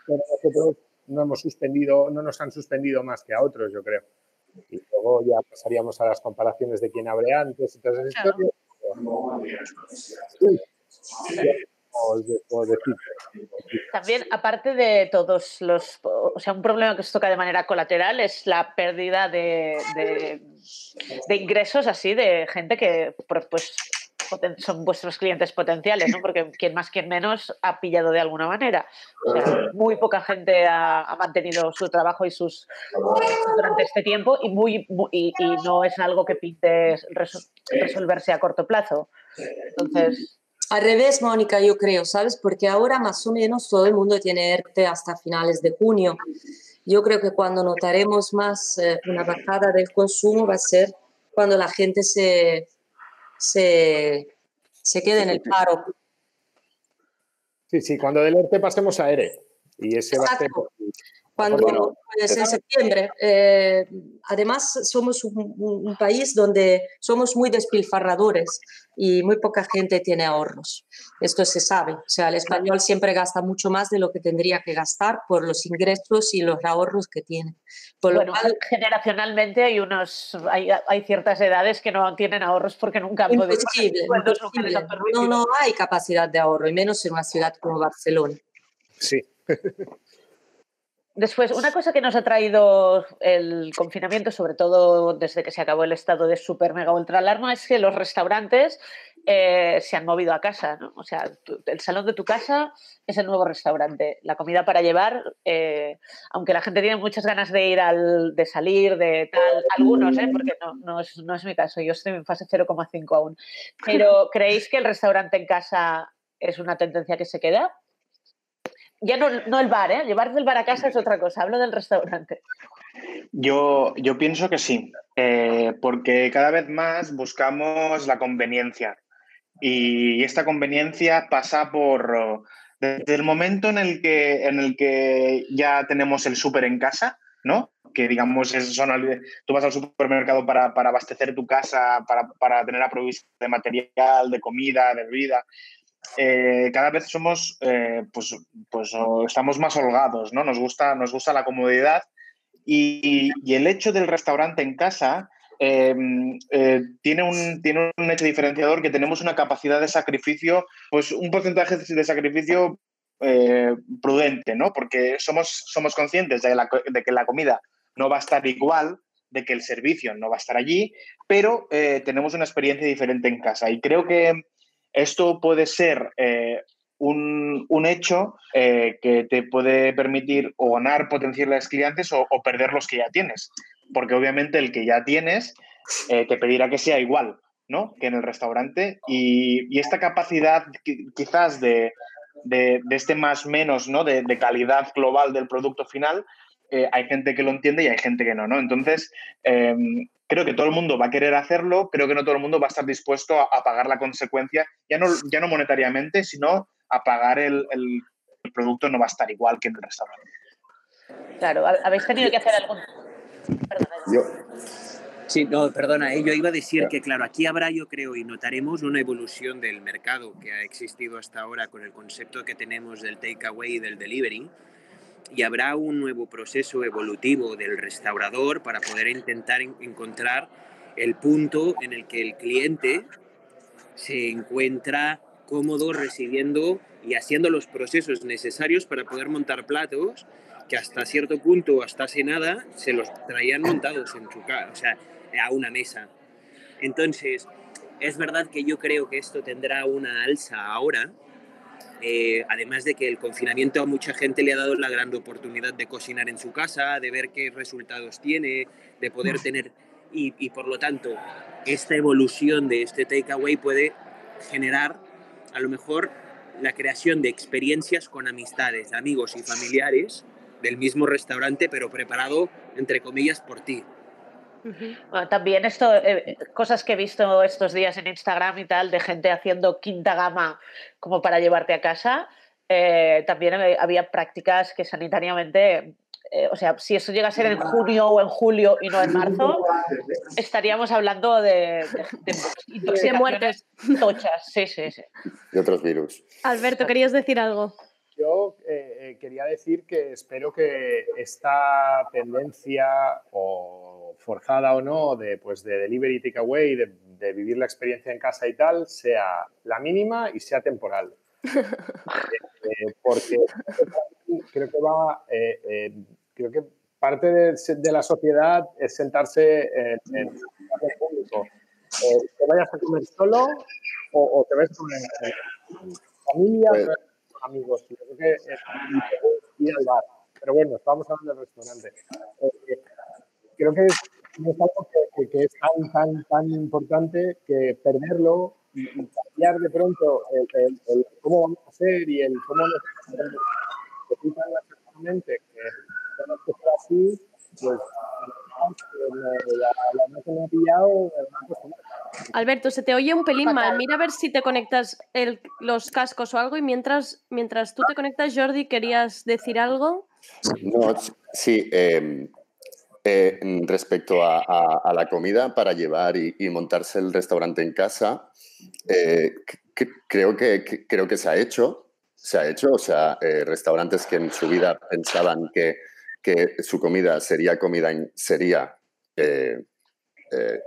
pero nosotros no hemos suspendido, no nos han suspendido más que a otros, yo creo. Y luego ya pasaríamos a las comparaciones de quién hablé antes y todas esas Claro. historias. Sí. Ya También, aparte de todos los, o sea, un problema que os toca de manera colateral es la pérdida de, de- ingresos así de gente que pues son vuestros clientes potenciales, ¿no? Porque quien más, quien menos ha pillado de alguna manera. O sea, muy poca gente ha, mantenido su trabajo y sus durante este tiempo y muy, y, y no es algo que pinte reso- resolverse a corto plazo. Entonces, Al revés, Mónica, yo creo, ¿sabes? Porque ahora más o menos todo el mundo tiene ERTE hasta finales de junio. Yo creo que cuando notaremos más eh, una bajada del consumo va a ser cuando la gente se, se, se quede en el paro. Sí, sí, cuando del ERTE pasemos a ERE. Y ese va a ser. Cuando Bueno, pues, en septiembre. Eh, además, somos un, un- país donde somos muy despilfarradores y muy poca gente tiene ahorros. Esto se sabe. O sea, el español siempre gasta mucho más de lo que tendría que gastar por los ingresos y los ahorros que tiene. Por lo bueno, cual, generacionalmente hay unos hay, hay ciertas edades que no tienen ahorros porque nunca han podido. No, no hay capacidad de ahorro, y menos en una ciudad como Barcelona. Sí. Después, una cosa que nos ha traído el confinamiento, sobre todo desde que se acabó el estado de super mega ultra alarma, es que los restaurantes eh, se han movido a casa. ¿no? O sea, el salón de tu casa es el nuevo restaurante. La comida para llevar, eh, aunque la gente tiene muchas ganas de ir al, de salir, de tal, algunos, ¿eh? porque no, no, es, no es mi caso, yo estoy en fase 0,5 aún. Pero ¿creéis que el restaurante en casa es una tendencia que se queda? Ya no, no el bar, ¿eh? Llevar bar a casa es otra cosa, hablo del restaurante. Yo, yo pienso que sí, eh, porque cada vez más buscamos la conveniencia. Y esta conveniencia pasa por desde el momento en el que, en el que ya tenemos el súper en casa, ¿no? Que digamos, es, son, tú vas al supermercado para, para abastecer tu casa, para, para tener aprovisión de material, de comida, de bebida. Eh, cada vez somos, eh, pues, pues estamos más holgados, ¿no? Nos gusta, nos gusta la comodidad y, y el hecho del restaurante en casa eh, eh, tiene, un, tiene un hecho diferenciador que tenemos una capacidad de sacrificio, pues un porcentaje de sacrificio eh, prudente, ¿no? Porque somos, somos conscientes de, la de que la comida no va a estar igual, de que el servicio no va a estar allí, pero eh, tenemos una experiencia diferente en casa. Y creo que esto puede ser eh, un, un hecho eh, que te puede permitir o ganar potenciales clientes o, perder los que ya tienes. Porque obviamente el que ya tienes eh, te pedirá que sea igual ¿no? que en el restaurante. Y, y esta capacidad qui- quizás de, de, de este más menos, ¿no? de, de calidad global del producto final, eh, hay gente que lo entiende y hay gente que no. ¿no? Entonces, eh, creo que todo el mundo va a querer hacerlo, creo que no todo el mundo va a estar dispuesto a, a pagar la consecuencia, ya no, ya no monetariamente, sino a pagar el, el- el producto no va a estar igual que en el restaurante. Claro, ¿ha- ¿habéis tenido que hacer algún...? Perdona. Yo, Sí, no, perdona, eh, yo iba a decir que, claro, aquí habrá, yo creo, y notaremos una evolución del mercado que ha existido hasta ahora con el concepto que tenemos del takeaway y del delivery, y habrá un nuevo proceso evolutivo del restaurador para poder intentar en- encontrar el punto en el que el cliente se encuentra cómodo recibiendo y haciendo los procesos necesarios para poder montar platos que hasta cierto punto, hasta hace nada, se los traían montados en su casa, o sea, a una mesa. Entonces, es verdad que yo creo que esto tendrá una alza ahora, eh, además de que el confinamiento a mucha gente le ha dado la gran oportunidad de cocinar en su casa, de ver qué resultados tiene, de poder tener, y, y por lo tanto, esta evolución de este takeaway puede generar a lo mejor la creación de experiencias con amistades, amigos y familiares del mismo restaurante, pero preparado, entre comillas, por ti. Bueno, también esto, eh, cosas que he visto estos días en Instagram y tal, de gente haciendo quinta gama como para llevarte a casa. eh, también hab- había prácticas que sanitariamente, eh, o sea, si eso llega a ser en junio o en julio y no en marzo, estaríamos hablando de, de, de intoxicaciones muertes. tochas. Sí, sí, sí. y otros virus. Alberto, querías decir algo. Yo eh, eh, quería decir que espero que esta tendencia, o forzada o no, de, pues, de delivery takeaway, de, de vivir la experiencia en casa y tal, sea la mínima y sea temporal. Eh, porque creo que va, eh, eh, creo que parte de, de la sociedad es sentarse en, en el espacio público. Eh, te vayas a comer solo o, o te ves con en- en familia, Pues- amigos. Yo creo que es ir al bar. Pero bueno, estamos hablando del restaurante. Eh, creo que es, es algo que, que- es tan, tan, tan importante que perderlo y, cambiar de pronto el, el- el cómo vamos a hacer y el cómo nos perfectamente que tenemos que ser así, pues eh, la, la máquina me ha pillado, me va a acostumbrar. Alberto, se te oye un pelín mal. Mira a ver si te conectas el- los cascos o algo y mientras, mientras tú te conectas, Jordi, ¿querías decir algo? No, sí, eh, eh, respecto a, a- a la comida para llevar y, y montarse el restaurante en casa, eh, creo, que, que- creo que se ha hecho, se ha hecho, o sea, eh, restaurantes que en su vida pensaban que, que su comida sería comida, en- sería eh, eh,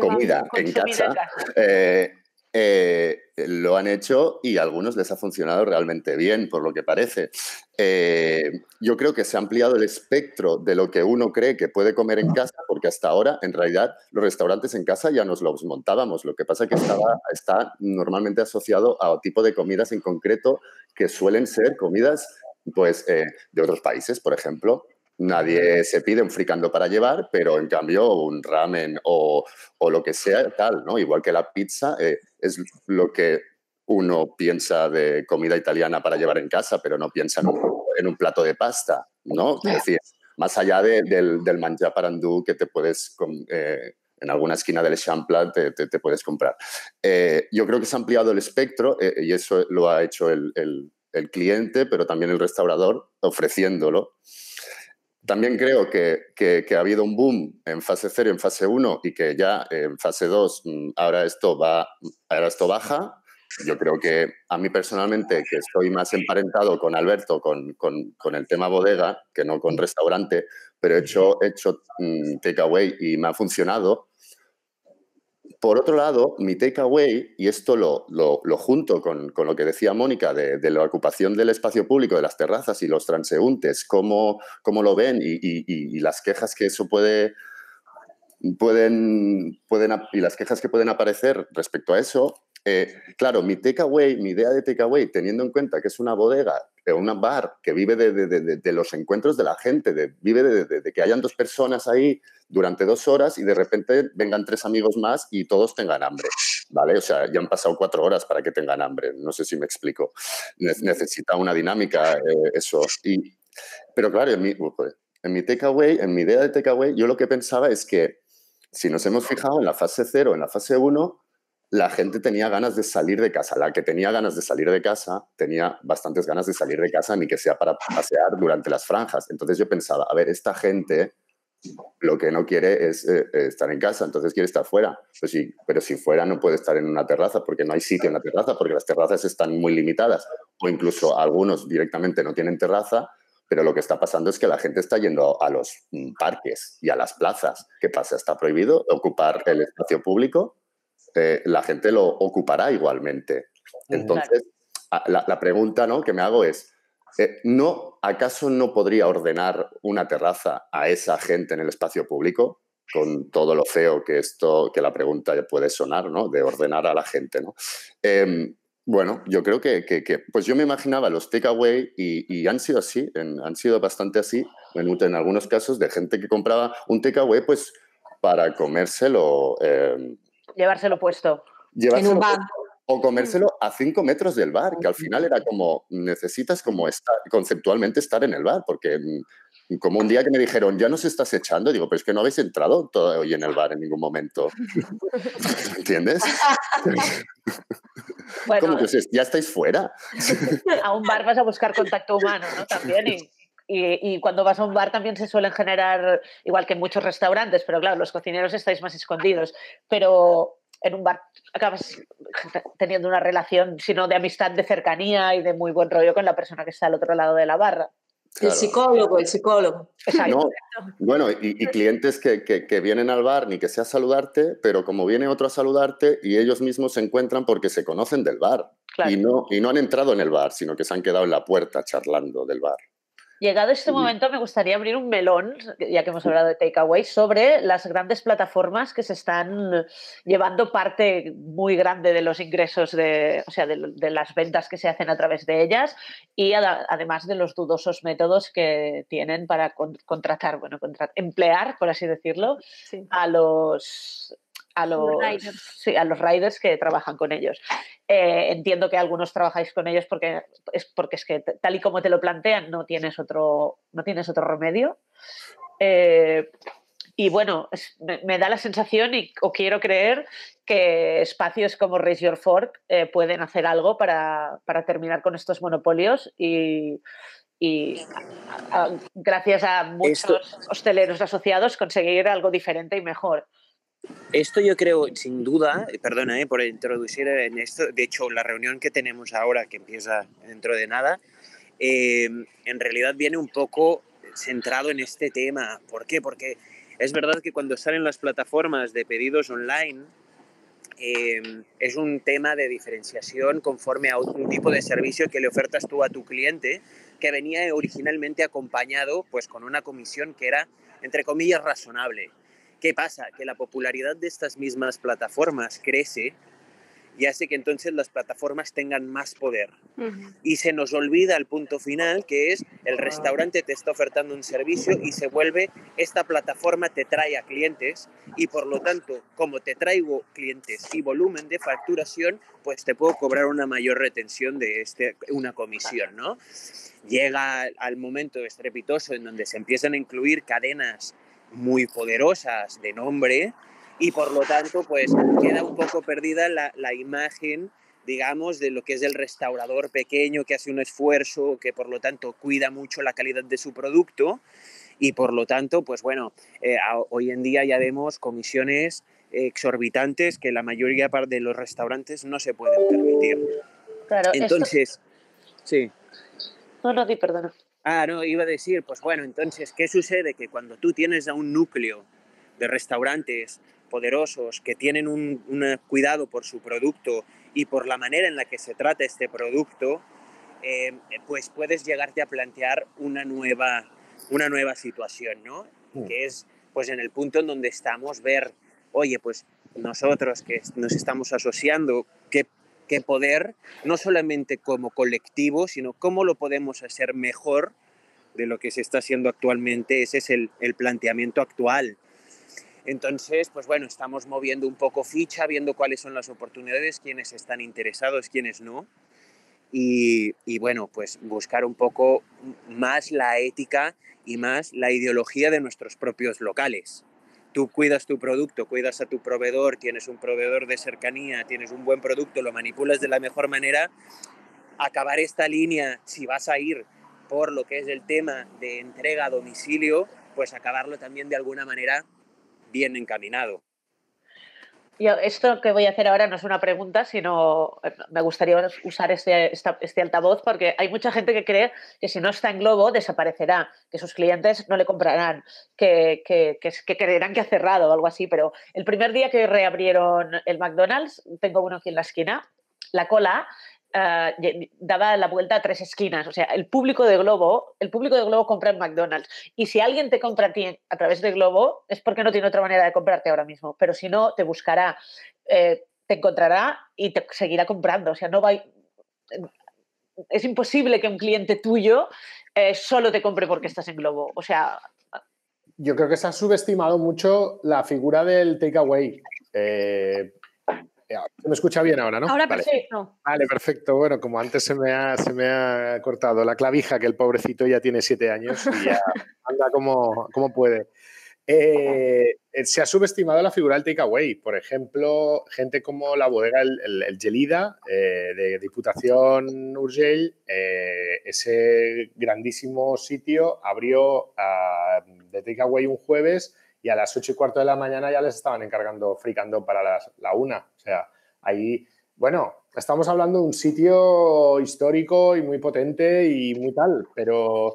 comida en casa, en casa. eh, eh, lo han hecho y a algunos les ha funcionado realmente bien, por lo que parece. Eh, yo creo que se ha ampliado el espectro de lo que uno cree que puede comer en casa, porque hasta ahora, en realidad, los restaurantes en casa ya nos los montábamos. Lo que pasa es que estaba, está normalmente asociado a tipo de comidas en concreto que suelen ser comidas pues, eh, de otros países, por ejemplo. Nadie se pide un fricando para llevar, pero en cambio un ramen o, o lo que sea, tal, ¿no? Igual que la pizza eh, es lo que uno piensa de comida italiana para llevar en casa, pero no piensa en un, en un plato de pasta, ¿no? Es decir, más allá de, del, del manjar parandú que te puedes... Eh, en alguna esquina del Champlat te, te, te puedes comprar. Eh, yo creo que se ha ampliado el espectro eh, y eso lo ha hecho el, el, el cliente, pero también el restaurador ofreciéndolo. También creo que, que, que, ha habido un boom en fase 0 y en fase 1 y que ya en fase 2 mm, ahora esto, va, ahora esto baja. Yo creo que a mí personalmente, que estoy más emparentado con Alberto, con, con, con el tema bodega, que no con restaurante, pero he hecho, he hecho um, takeaway y me ha funcionado. Por otro lado, mi takeaway, y esto lo, lo, lo junto con, con, lo que decía Mónica de, de, la ocupación del espacio público, de las terrazas y los transeúntes, cómo, cómo lo ven y, y, las quejas que eso puede, pueden, pueden, y las quejas que pueden aparecer respecto a eso, eh, claro, mi takeaway, mi idea de takeaway, teniendo en cuenta que es una bodega, eh, un bar que vive de, de, de, de, los encuentros de la gente, vive de, que hayan dos personas ahí durante dos horas y de repente vengan tres amigos más y todos tengan hambre, ¿vale? O sea, ya han pasado cuatro horas para que tengan hambre, no sé si me explico. necesita una dinámica eh, eso. Y, pero claro, en mi, en mi takeaway, en mi idea de takeaway, yo lo que pensaba es que si nos hemos fijado en la fase cero, en la fase uno, la gente tenía ganas de salir de casa. La que tenía ganas de salir de casa tenía bastantes ganas de salir de casa, ni que sea para pasear durante las franjas. Entonces yo pensaba, a ver, esta gente lo que no quiere es eh, estar en casa, entonces quiere estar fuera. Pues sí, pero si fuera no puede estar en una terraza porque no hay sitio en la terraza, porque las terrazas están muy limitadas. O incluso algunos directamente no tienen terraza, pero lo que está pasando es que la gente está yendo a los mm, parques y a las plazas. ¿Qué pasa? Está prohibido ocupar el espacio público eh, la gente lo ocupará igualmente. Entonces, la, la, pregunta ¿no? que me hago es, eh, ¿no, ¿acaso no podría ordenar una terraza a esa gente en el espacio público? Con todo lo feo que esto, que la pregunta puede sonar, ¿no? De ordenar a la gente, ¿no? Eh, bueno, yo creo que, que, que, pues yo me imaginaba los takeaway y, y han sido así, en, han sido bastante así, en, en, algunos casos, de gente que compraba un takeaway, pues para comérselo eh, llevárselo puesto. Llevárselo en un bar. O comérselo a cinco metros del bar, que al final era como, necesitas como estar, conceptualmente estar en el bar, porque mm, como un día que me dijeron, ya nos estás echando, digo, pero es que no habéis entrado todo hoy en el bar en ningún momento. ¿Entiendes? Bueno, como que ya estáis fuera. A un bar vas a buscar contacto humano, ¿no? También. Y, y, y, cuando vas a un bar también se suelen generar, igual que en muchos restaurantes, pero claro, los cocineros estáis más escondidos. Pero en un bar acabas teniendo una relación, sino de amistad, de cercanía y de muy buen rollo con la persona que está al otro lado de la barra. Claro. El psicólogo, el psicólogo. No, bueno, y, y clientes que, que, que, vienen al bar ni que sea a saludarte, pero como viene otro a saludarte y ellos mismos se encuentran porque se conocen del bar. Claro. Y, no, y no han entrado en el bar, sino que se han quedado en la puerta charlando del bar. Llegado este momento, me gustaría abrir un melón, ya que hemos hablado de takeaway, sobre las grandes plataformas que se están llevando parte muy grande de los ingresos, de, o sea, de, de las ventas que se hacen a través de ellas y además de los dudosos métodos que tienen para con, contratar, bueno, emplear, por así decirlo, sí. a los a los, sí, a los riders que trabajan con ellos. Eh, entiendo que algunos trabajáis con ellos porque es, porque es que tal y como te lo plantean no tienes otro, no tienes otro remedio. Eh, y bueno, es, me, me, da la sensación y, o quiero creer que espacios como Raise Your Fork eh, pueden hacer algo para, para, terminar con estos monopolios y, y a, a, gracias a muchos Esto... hosteleros asociados conseguir algo diferente y mejor. Esto yo creo, sin duda, perdona eh, por introducir en esto, de hecho la reunión que tenemos ahora, que empieza dentro de nada, eh, en realidad viene un poco centrado en este tema. ¿Por qué? Porque es verdad que cuando salen las plataformas de pedidos online, eh, es un tema de diferenciación conforme a un tipo de servicio que le ofertas tú a tu cliente, que venía originalmente acompañado pues con una comisión que era, entre comillas, razonable. ¿Qué pasa? Que la popularidad de estas mismas plataformas crece y hace que entonces las plataformas tengan más poder. Y se nos olvida el punto final, que es el restaurante te está ofertando un servicio y se vuelve, esta plataforma te trae a clientes y por lo tanto, como te traigo clientes y volumen de facturación, pues te puedo cobrar una mayor retención de este, una comisión, ¿no? Llega al momento estrepitoso en donde se empiezan a incluir cadenas muy poderosas de nombre y por lo tanto pues queda un poco perdida la, la, imagen digamos de lo que es el restaurador pequeño que hace un esfuerzo que por lo tanto cuida mucho la calidad de su producto y por lo tanto pues bueno eh, hoy en día ya vemos comisiones exorbitantes que la mayoría de los restaurantes no se pueden permitir. Claro, entonces esto... sí. No no di perdona Ah, no, iba a decir, pues bueno, entonces, ¿qué sucede? Que cuando tú tienes a un núcleo de restaurantes poderosos que tienen un, un, cuidado por su producto y por la manera en la que se trata este producto, eh, pues puedes llegarte a plantear una nueva, una nueva situación, ¿no? Mm. Que es, pues en el punto en donde estamos, ver, oye, pues nosotros que nos estamos asociando, ¿qué, qué poder, no solamente como colectivo, sino cómo lo podemos hacer mejor de lo que se está haciendo actualmente. Ese es el, el planteamiento actual. Entonces, pues bueno, estamos moviendo un poco ficha, viendo cuáles son las oportunidades, quiénes están interesados, quiénes no. Y, y, bueno, pues buscar un poco más la ética y más la ideología de nuestros propios locales. Tú cuidas tu producto, cuidas a tu proveedor, tienes un proveedor de cercanía, tienes un buen producto, lo manipulas de la mejor manera. Acabar esta línea, si vas a ir por lo que es el tema de entrega a domicilio, pues acabarlo también de alguna manera bien encaminado. Yo, esto que voy a hacer ahora no es una pregunta, sino eh, me gustaría usar este, este, altavoz porque hay mucha gente que cree que si no está en Globo desaparecerá, que sus clientes no le comprarán, que, que, que, que creerán que ha cerrado o algo así. Pero el primer día que reabrieron el McDonald's, tengo uno aquí en la esquina, la cola Uh, daba la vuelta a tres esquinas. O sea, el público de Globo, el público de Globo compra en McDonald's. Y si alguien te compra a ti a través de Globo, es porque no tiene otra manera de comprarte ahora mismo. Pero si no, te buscará, eh, te encontrará y te seguirá comprando. O sea, no va. Es imposible que un cliente tuyo eh, solo te compre porque estás en Globo. O sea. Yo creo que se ha subestimado mucho la figura del takeaway. Se me escucha bien ahora, ¿no? Ahora vale. perfecto. Vale, perfecto. Bueno, como antes se me, ha, se me ha cortado la clavija, que el pobrecito ya tiene siete años y ya anda como, como puede. Eh, se ha subestimado la figura del takeaway. Por ejemplo, gente como la bodega El, el, el Gelida eh, de Diputación Urgell, eh, ese grandísimo sitio abrió uh, de takeaway un jueves y a las 8 y cuarto de la mañana ya les estaban encargando fricando para las, la una. O sea, ahí, bueno, estamos hablando de un sitio histórico y muy potente y muy tal, pero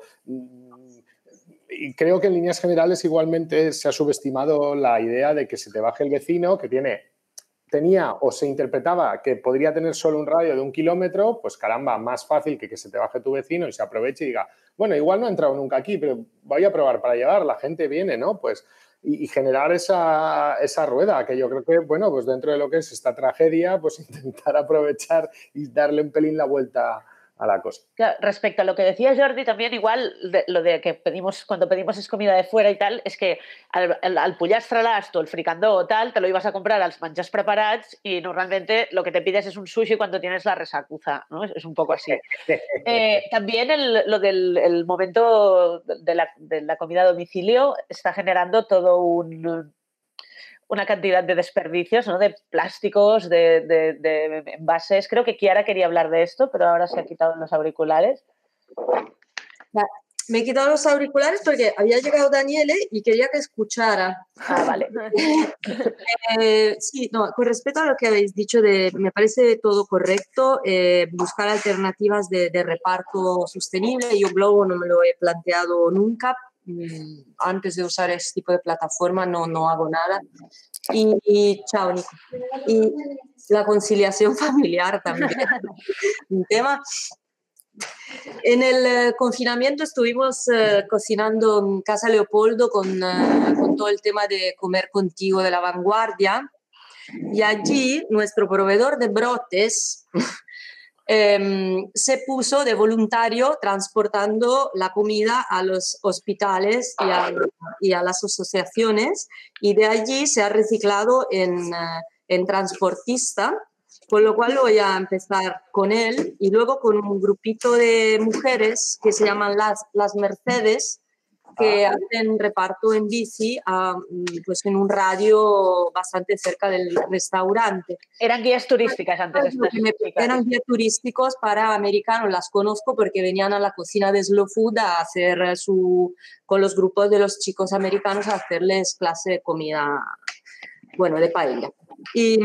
y creo que en líneas generales igualmente se ha subestimado la idea de que se te baje el vecino que tiene tenía o se interpretaba que podría tener solo un radio de un kilómetro, pues caramba, más fácil que que se te baje tu vecino y se aproveche y diga, bueno, igual no he entrado nunca aquí, pero voy a probar para llevar, la gente viene, ¿no? Pues y, generar esa, esa, rueda, que yo creo que, bueno, pues dentro de lo que es esta tragedia, pues intentar aprovechar y darle un pelín la vuelta a la cosa. Respecto a lo que decía Jordi, también igual de, lo de que pedimos, cuando pedimos es comida de fuera y tal, es que al, al, al pollastre o el fricandó o tal, te lo ibas a comprar als menjars preparats y normalmente lo que te pides es un sushi cuando tienes la resacuza, ¿no? Es, es un poco así. Eh, también el, lo del el momento de la, de la comida a domicilio está generando todo un una cantidad de desperdicios, ¿no? de plásticos, de, de, de, envases. Creo que Kiara quería hablar de esto, pero ahora se ha quitado los auriculares. Me he quitado los auriculares porque había llegado Daniele y quería que escuchara. Ah, vale. eh, sí, no, con respecto a lo que habéis dicho, de, me parece todo correcto, eh, buscar alternativas de, de, reparto sostenible. Yo Globo no me lo he planteado nunca, antes de usar este tipo de plataforma no, no hago nada. Y, y chao, Nico. Y la conciliación familiar también. Un tema. En el eh, confinamiento estuvimos eh, cocinando en Casa Leopoldo con, eh, con todo el tema de comer contigo de la vanguardia. Y allí nuestro proveedor de brotes em, se puso de voluntario transportando la comida a los hospitales y a, las asociaciones y de allí se ha reciclado en, eh, en transportista, con lo cual voy a empezar con él y luego con un grupito de mujeres que se llaman las, las Mercedes, que hacen reparto en bici a, mm, pues en un radio bastante cerca del restaurante. Eran guías turísticas antes. Me- eran guías turísticos para americanos, las conozco porque venían a la cocina de Slow Food a hacer su, con los grupos de los chicos americanos a hacerles clase de comida, bueno, de paella. Y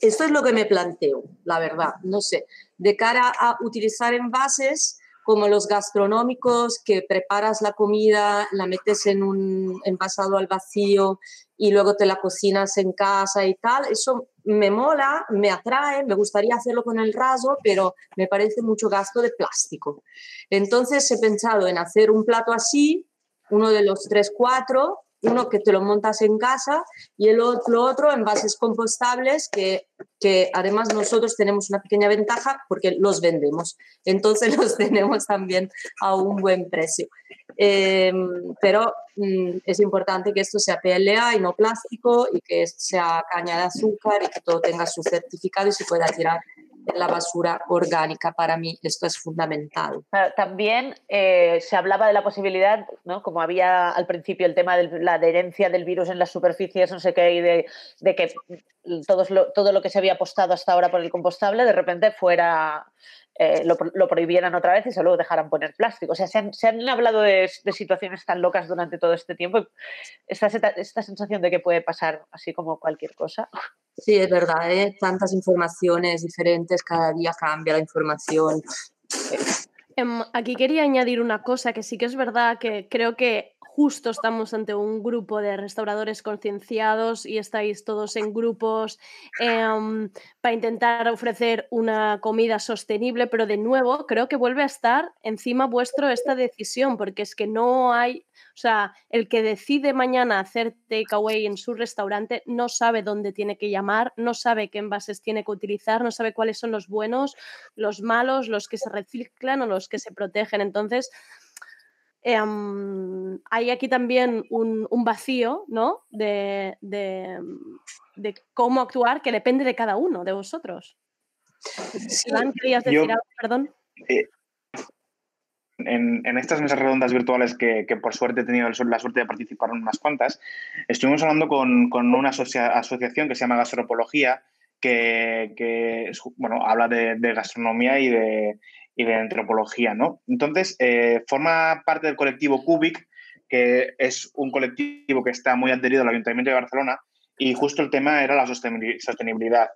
esto es lo que me planteo, la verdad, no sé, de cara a utilizar envases como los gastronómicos, que preparas la comida, la metes en un envasado al vacío y luego te la cocinas en casa y tal, eso me mola, me atrae, me gustaría hacerlo con el raso, pero me parece mucho gasto de plástico. Entonces he pensado en hacer un plato así, uno de los tres, cuatro, uno que te lo montas en casa y el otro, otro envases compostables que, que además nosotros tenemos una pequeña ventaja porque los vendemos. Entonces los tenemos también a un buen precio. Eh, pero mm, es importante que esto sea PLA y no plástico y que sea caña de azúcar y que todo tenga su certificado y se pueda tirar en la basura orgánica. Para mí esto es fundamental. Ah, También eh, se hablaba de la posibilidad, ¿no? como había al principio el tema de la adherencia del virus en las superficies, no sé qué, y de, de que todos lo- todo lo que se había apostado hasta ahora por el compostable de repente fuera, eh, lo, pro- lo prohibieran otra vez y solo dejaran poner plástico. O sea, se han, se han hablado de, de situaciones tan locas durante todo este tiempo. Esta, esta sensación de que puede pasar así como cualquier cosa. Sí, es verdad, ¿eh? tantas informaciones diferentes, cada día cambia la información. Em, aquí quería añadir una cosa que sí que es verdad que creo que justo estamos ante un grupo de restauradores concienciados y estáis todos en grupos em, para intentar ofrecer una comida sostenible, pero de nuevo creo que vuelve a estar encima vuestro esta decisión, porque es que no hay, o sea, el que decide mañana hacer takeaway en su restaurante no sabe dónde tiene que llamar, no sabe qué envases tiene que utilizar, no sabe cuáles son los buenos, los malos, los que se reciclan o los que se protegen. Entonces, em, hay aquí también un, un vacío, ¿no? De, de, de cómo actuar que depende de cada uno, de vosotros. Iván, ¿querías Yo- decir algo? Perdón. Eh, en, en estas mesas redondas virtuales que, que por suerte he tenido la suerte de participar en unas cuantas, estuvimos hablando con, con una asocia- asociación que se llama Gastropología, que, bueno, habla de, de gastronomía y de, y de antropología. ¿no? Entonces, eh, forma parte del colectivo Cubic, que es un colectivo que está muy adherido al Ayuntamiento de Barcelona, y justo el tema era la sostenibil- sostenibilidad.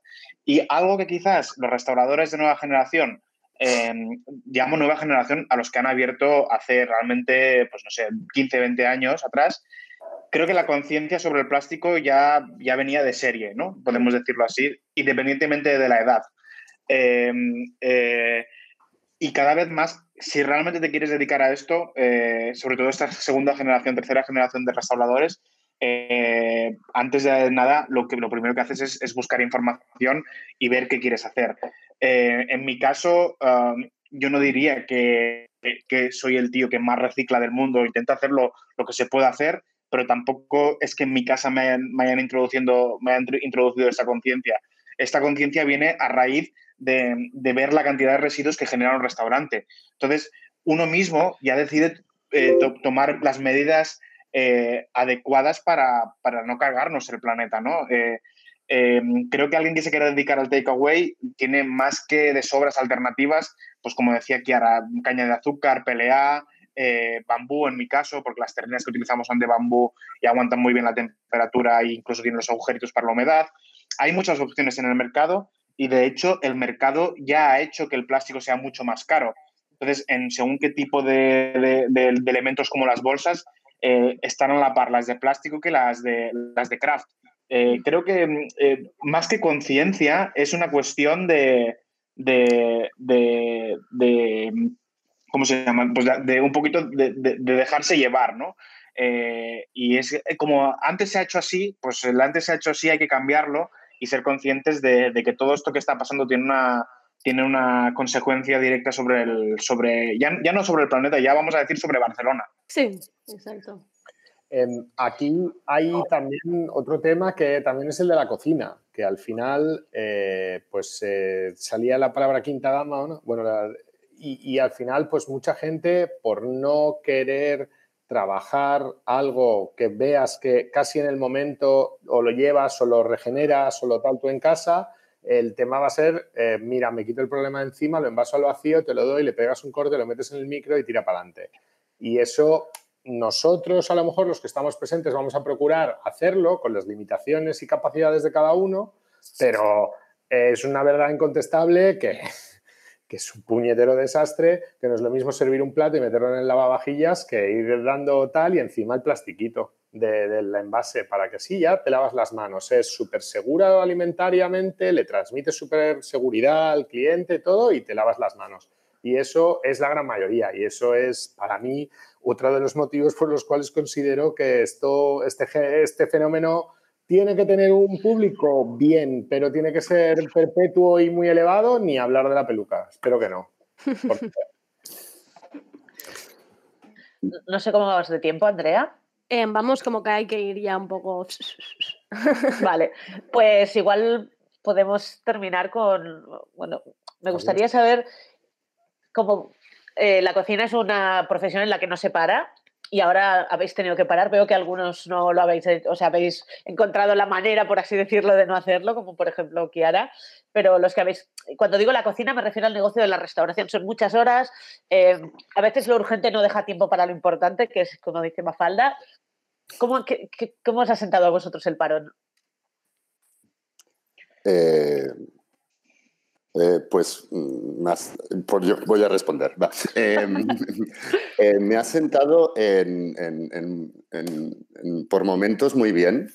Y algo que quizás los restauradores de nueva generación eh, llamo nueva generación a los que han abierto hace realmente, pues no sé, 15, 20 años atrás. Creo que la conciencia sobre el plástico ya, ya venía de serie, ¿no? Podemos decirlo así, independientemente de la edad. Eh, eh, y cada vez más, si realmente te quieres dedicar a esto, eh, sobre todo esta segunda generación, tercera generación de restauradores, eh, antes de nada, lo, que, lo primero que haces es, es buscar información y ver qué quieres hacer. Eh, en mi caso, um, yo no diría que, que- soy el tío que más recicla del mundo, intento hacerlo lo que se puede hacer, pero tampoco es que en mi casa me hayan, me hayan introduciendo, me hayan tr- introducido esa conciencia. Esta conciencia viene a raíz de, ver la cantidad de residuos que genera un restaurante. Entonces, uno mismo ya decide eh, to- tomar las medidas eh, adecuadas para, para no cargarnos el planeta, ¿no? Eh, eh, creo que alguien que se quiera dedicar al takeaway tiene más que de sobras alternativas, pues como decía Kiara, caña de azúcar, PLA, bambú en mi caso, porque las terneras que utilizamos son de bambú y aguantan muy bien la temperatura e incluso tienen los agujeritos para la humedad. Hay muchas opciones en el mercado y de hecho el mercado ya ha hecho que el plástico sea mucho más caro. Entonces, en según qué tipo de, elementos como las bolsas, eh, están a la par las de plástico que las de, las de craft. Eh, creo que mm, eh, más que conciencia es una cuestión de, de, de- de, ¿cómo se llama? Pues de, un poquito de, de- de dejarse llevar, ¿no? Y es como antes se ha hecho así, pues el antes se ha hecho así hay que cambiarlo y ser conscientes de, de que todo esto que está pasando tiene una, tiene una consecuencia directa sobre el, sobre, ya, ya no sobre el planeta, ya vamos a decir sobre Barcelona. Sí, exacto. Em, aquí hay también otro tema que también es el de la cocina, que al final, eh, pues eh, salía la palabra quinta gama, ¿o ¿no? Bueno, la- y, y al final, pues mucha gente, por no querer trabajar algo que veas que casi en el momento o lo llevas o lo regeneras o lo tal tú en casa, el tema va a ser, eh, mira, me quito el problema encima, lo envaso al vacío, te lo doy, le pegas un corte, lo metes en el micro y tira para adelante. Y eso nosotros, a lo mejor los que estamos presentes, vamos a procurar hacerlo con las limitaciones y capacidades de cada uno, pero es una verdad incontestable que, que es un puñetero desastre, que no es lo mismo servir un plato y meterlo en el lavavajillas que ir dando tal y encima el plastiquito de- del envase para que sí, ya te lavas las manos. Es súper segura alimentariamente, le transmite súper seguridad al cliente, todo, y te lavas las manos. Y eso es la gran mayoría. Y eso es, para mí, otro de los motivos por los cuales considero que esto, este, este fenómeno tiene que tener un público bien, pero tiene que ser perpetuo y muy elevado, ni hablar de la peluca. Espero que no. Porque No sé cómo vamos de tiempo, Andrea. Eh, vamos como que hay que ir ya un poco... Vale, pues igual podemos terminar con, bueno, me gustaría saber cómo eh, la cocina es una profesión en la que no se para y ahora habéis tenido que parar. Veo que algunos no lo habéis, o sea, habéis encontrado la manera, por así decirlo, de no hacerlo, como por ejemplo Kiara, pero los que habéis, cuando digo la cocina me refiero al negocio de la restauración, son muchas horas, eh, a veces lo urgente no deja tiempo para lo importante, que es como dice Mafalda. ¿Cómo, cómo os ha sentado a vosotros el parón? Eh, eh, pues mm, más, por yo voy a responder. va. Eh, me ha sentado en- en- en- por momentos muy bien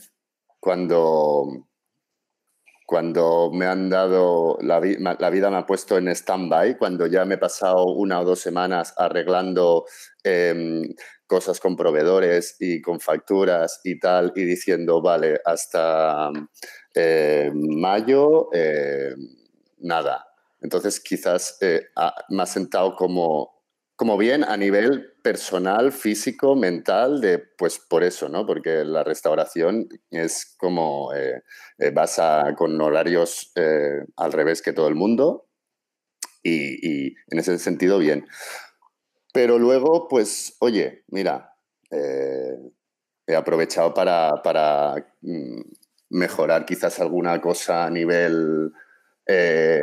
cuando, cuando me han dado, la, vi- la vida me ha puesto en stand-by, cuando ya me he pasado una o dos semanas arreglando em, cosas con proveedores y con facturas y tal, y diciendo, vale, hasta eh, mayo, nada. Entonces quizás eh, ha- me ha sentado como, como bien a nivel personal, físico, mental, de pues por eso, ¿no? Porque la restauración es como eh, eh, vas a- con horarios al revés que todo el mundo y, en ese sentido bien. Pero luego, pues, oye, mira, he aprovechado para, para, mm, mejorar quizás alguna cosa a nivel eh,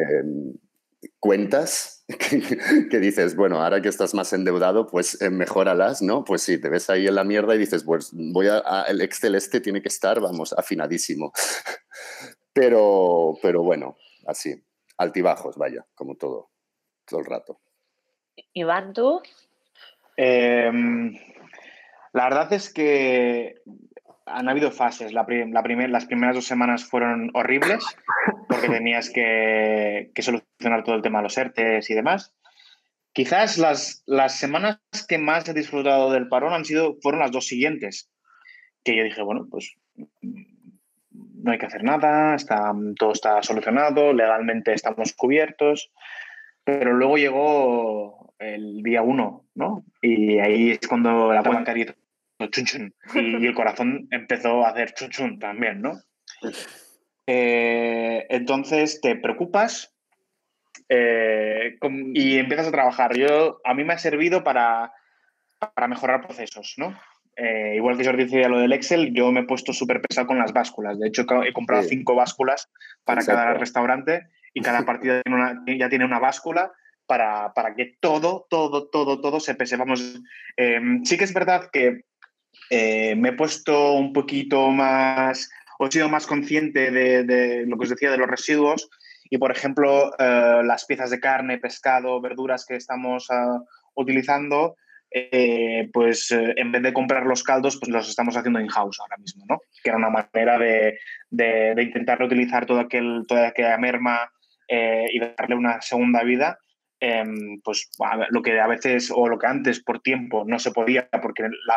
cuentas, que, que dices, bueno, ahora que estás más endeudado, pues eh, mejóralas, ¿no? Pues sí, te ves ahí en la mierda y dices, pues voy a, a- el Excel este tiene que estar, vamos, afinadísimo. Pero, pero bueno, así, altibajos, vaya, como todo, todo el rato. Iván, tú. Em, la verdad es que han habido fases. La prim- la primer- las primeras dos semanas fueron horribles porque tenías que, que solucionar todo el tema de los ERTES y demás. Quizás las, las semanas que más he disfrutado del parón han sido, fueron las dos siguientes, que yo dije, bueno, pues mm, no hay que hacer nada, está, todo está solucionado, legalmente estamos cubiertos, pero luego llegó el día uno, ¿no? Y ahí es cuando la cuenta bancaria chun chun, y, y el corazón empezó a hacer chun chun también, ¿no? Eh, entonces te preocupas eh, y empiezas a trabajar. Yo, a mí me ha servido para, para mejorar procesos, ¿no? Eh, igual que Jordi decía lo del Excel, yo me he puesto súper pesado con las básculas. De hecho, he comprado Sí. cinco básculas para cada restaurante y cada partida tiene una- ya tiene una báscula para, para que todo, todo, todo, todo se pese. Vamos, eh, sí que es verdad que eh, me he puesto un poquito más, o he sido más consciente de, de lo que os decía de los residuos y, por ejemplo, eh, las piezas de carne, pescado, verduras que estamos ah, utilizando, eh, pues eh, en vez de comprar los caldos, pues los estamos haciendo in-house ahora mismo, ¿no? Que era una manera de, de, intentar reutilizar todo aquel, toda aquella merma y darle una segunda vida. Em, pues lo que a veces o lo que antes por tiempo no se podía porque la,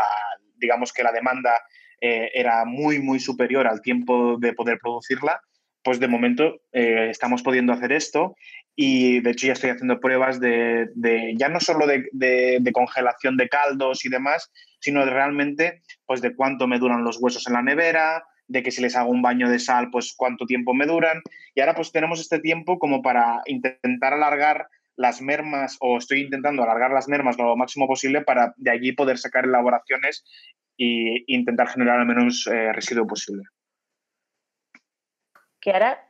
digamos que la demanda era muy muy superior al tiempo de poder producirla pues de momento eh, estamos pudiendo hacer esto y de hecho ya estoy haciendo pruebas de, ya no solo de, congelación de caldos y demás, sino de realmente pues de cuánto me duran los huesos en la nevera, de que si les hago un baño de sal, pues cuánto tiempo me duran. Y ahora pues tenemos este tiempo como para intentar alargar las mermas o estoy intentando alargar las mermas lo máximo posible para de allí poder sacar elaboraciones e intentar generar el menos eh, residuo posible que hará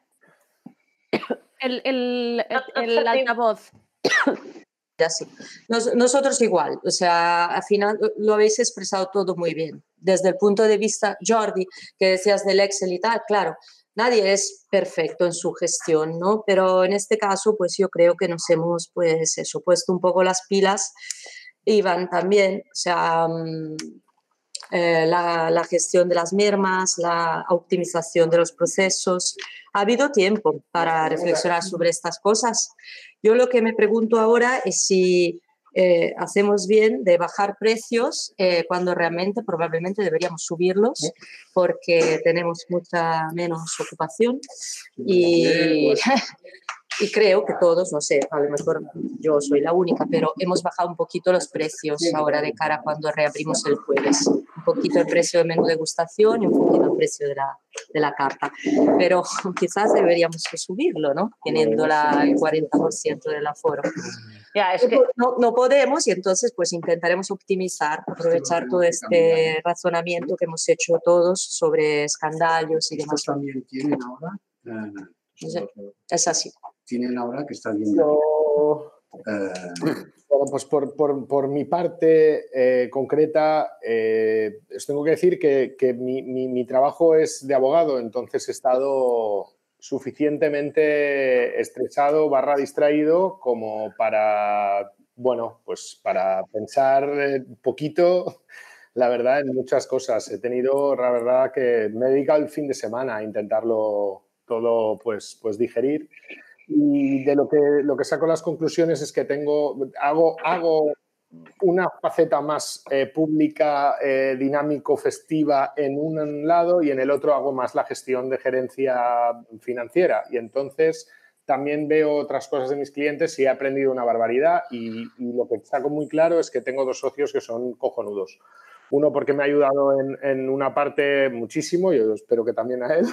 el, el, el, altavoz. Ya sí. nosotros igual, o sea, al final lo habéis expresado todo muy bien. Desde el punto de vista, Jordi, que decías del Excel y tal, claro, nadie es perfecto en su gestión, ¿no? Pero en este caso, pues yo creo que nos hemos, pues eso, puesto un poco las pilas. Iván también, o sea, mm, eh, la, gestión de las mermas, la optimización de los procesos. Ha habido tiempo para reflexionar sobre estas cosas. Yo lo que me pregunto ahora es si eh, hacemos bien de bajar precios eh, cuando realmente probablemente deberíamos subirlos porque tenemos mucha menos ocupación y, y creo que todos, no sé, a lo mejor yo soy la única, pero hemos bajado un poquito los precios ahora de cara cuando reabrimos el jueves. Un poquito el precio del menú degustación y un poquito el precio de la, de la carta. Pero quizás deberíamos subirlo, ¿no? Teniendo la, el 40% del aforo. Ya, es que... no, no podemos y entonces pues intentaremos optimizar, aprovechar todo este razonamiento que hemos hecho todos sobre escandallos y demás. también tienen ahora? Eh, es así tienen ahora que está viendo? Eh, bueno, pues por, por, por mi parte eh, concreta, eh, os tengo que decir que, que mi, mi, mi, trabajo es de abogado, entonces he estado suficientemente estresado barra distraído como para, bueno, pues para pensar un poquito, la verdad, en muchas cosas. He tenido, la verdad, que me he dedicado el fin de semana a intentarlo todo, pues, pues digerir y de lo que, lo que saco las conclusiones es que tengo, hago, hago una faceta más eh, pública, eh, dinámico, festiva en un lado y en el otro hago más la gestión de gerencia financiera. Y entonces también veo otras cosas de mis clientes y he aprendido una barbaridad y, y lo que saco muy claro es que tengo dos socios que son cojonudos. Uno porque me ha ayudado en, en, una parte muchísimo, yo espero que también a él,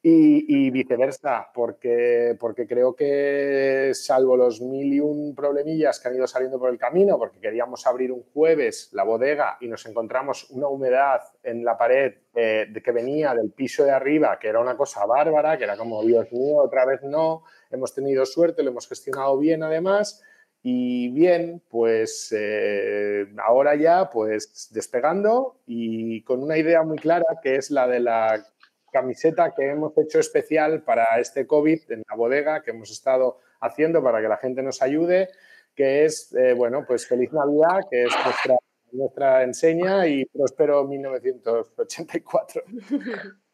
y, viceversa, porque, porque creo que salvo los mil y un problemillas que han ido saliendo por el camino, porque queríamos abrir un jueves la bodega y nos encontramos una humedad en la pared eh, que venía del piso de arriba, que era una cosa bárbara, que era como, Dios mío, otra vez no, hemos tenido suerte, lo hemos gestionado bien además. Y bien, pues eh, ahora ya, pues despegando y con una idea muy clara que es la de la camiseta que hemos hecho especial para este COVID en la bodega que hemos estado haciendo para que la gente nos ayude, que es, eh, bueno, pues Feliz Navidad, que es nuestra, nuestra enseña y próspero 1984.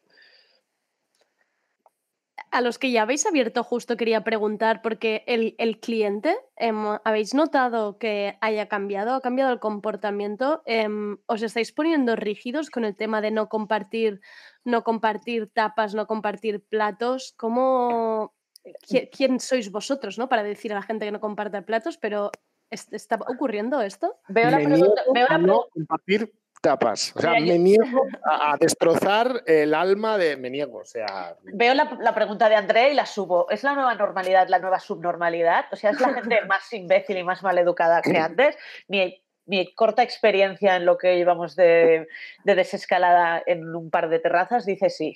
a los que ya habéis abierto justo quería preguntar, porque el, el cliente, eh, ¿habéis notado que haya cambiado? ¿Ha cambiado el comportamiento? Eh, ¿Os estáis poniendo rígidos con el tema de no compartir, no compartir tapas, no compartir platos? ¿Cómo, quién, sois vosotros ¿no? para decir a la gente que no comparte platos? Pero ¿está ocurriendo esto? Veo la pregunta. Veo la no compartir tapas. O sea, me niego a, destrozar el alma de. Me niego, o sea. Veo la, pregunta de André y la subo. ¿Es la nueva normalidad la nueva subnormalidad? O sea, ¿es la gente más imbécil y más maleducada que antes? Mi, mi corta experiencia en lo que llevamos de, de desescalada en un par de terrazas dice sí.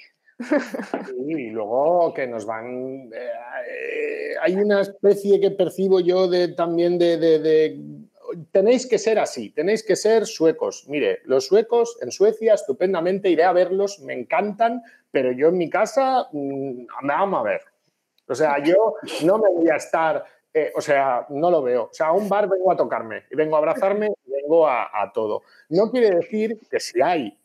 y luego que nos van. Eh, eh, hay una especie que percibo yo de, también de, de tenéis que ser así, tenéis que ser suecos. Mire, los suecos en Suecia, estupendamente, iré a verlos, me encantan, pero yo en mi casa, mm, vamos a ver. O sea, yo no me voy a estar, eh, o sea, no lo veo. O sea, a un bar vengo a tocarme, y vengo a abrazarme, y vengo a, a todo. No quiere decir que si hay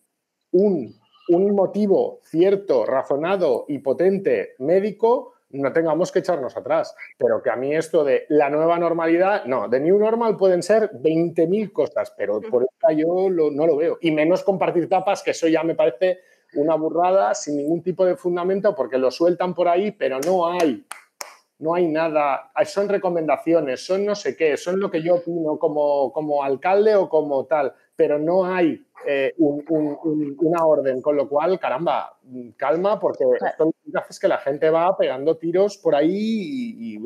un, un motivo cierto, razonado y potente médico, no tengamos que echarnos atrás. Pero que a mí esto de la nueva normalidad, no, de New Normal pueden ser 20.000 cosas, pero por esta yo lo- no lo veo. Y menos compartir tapas, que eso ya me parece una burrada sin ningún tipo de fundamento, porque lo sueltan por ahí, pero no hay. No hay nada, son recomendaciones, son no sé qué, son lo que yo opino como, como alcalde o como tal, pero no hay eh, un- un- un- una orden, con lo cual, caramba, calma, porque esto es que la gente va pegando tiros por ahí y... y,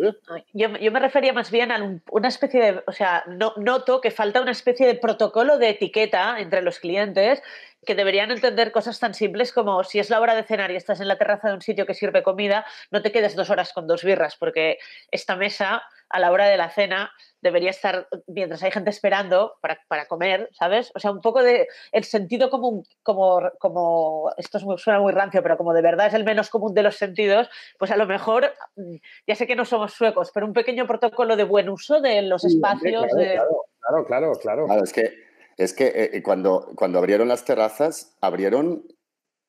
Yo, yo me refería más bien a un- una especie de, o sea, no, noto que falta una especie de protocolo de etiqueta entre los clientes que deberían entender cosas tan simples como si es la hora de cenar y estás en la terraza de un sitio que sirve comida, no te quedes dos horas con dos birras, porque esta mesa a la hora de la cena debería estar mientras hay gente esperando para, para comer, ¿sabes? O sea, un poco de el sentido común, como, como esto es muy- suena muy rancio, pero como de verdad es el menos común de los sentidos, pues a lo mejor, mm, ya sé que no somos suecos, pero un pequeño protocolo de buen uso de los Sí, hombre, espacios. claro, de... claro, claro, claro, claro. Claro, es que, es que eh, cuando, cuando abrieron las terrazas, abrieron,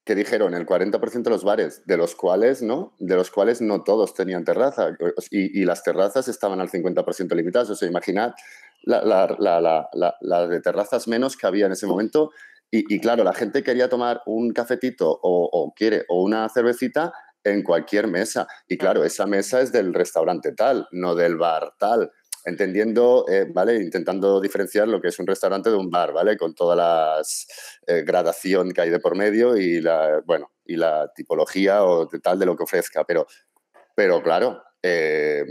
que dijeron, el 40% de los bares, de los cuales no, de los cuales no todos tenían terraza. Y, las terrazas estaban al 50% limitadas. O sea, imaginad la, de terrazas menos que había en ese momento. Y, y claro, la gente quería tomar un cafetito o, o quiere, o una cervecita en cualquier mesa. Y claro, esa mesa es del restaurante tal, no del bar tal entendiendo, eh, ¿vale? Intentando diferenciar lo que es un restaurante de un bar, ¿vale? Con toda la gradación que hay de por medio y la, bueno, y la tipología o de tal de lo que ofrezca. Pero, pero claro, eh,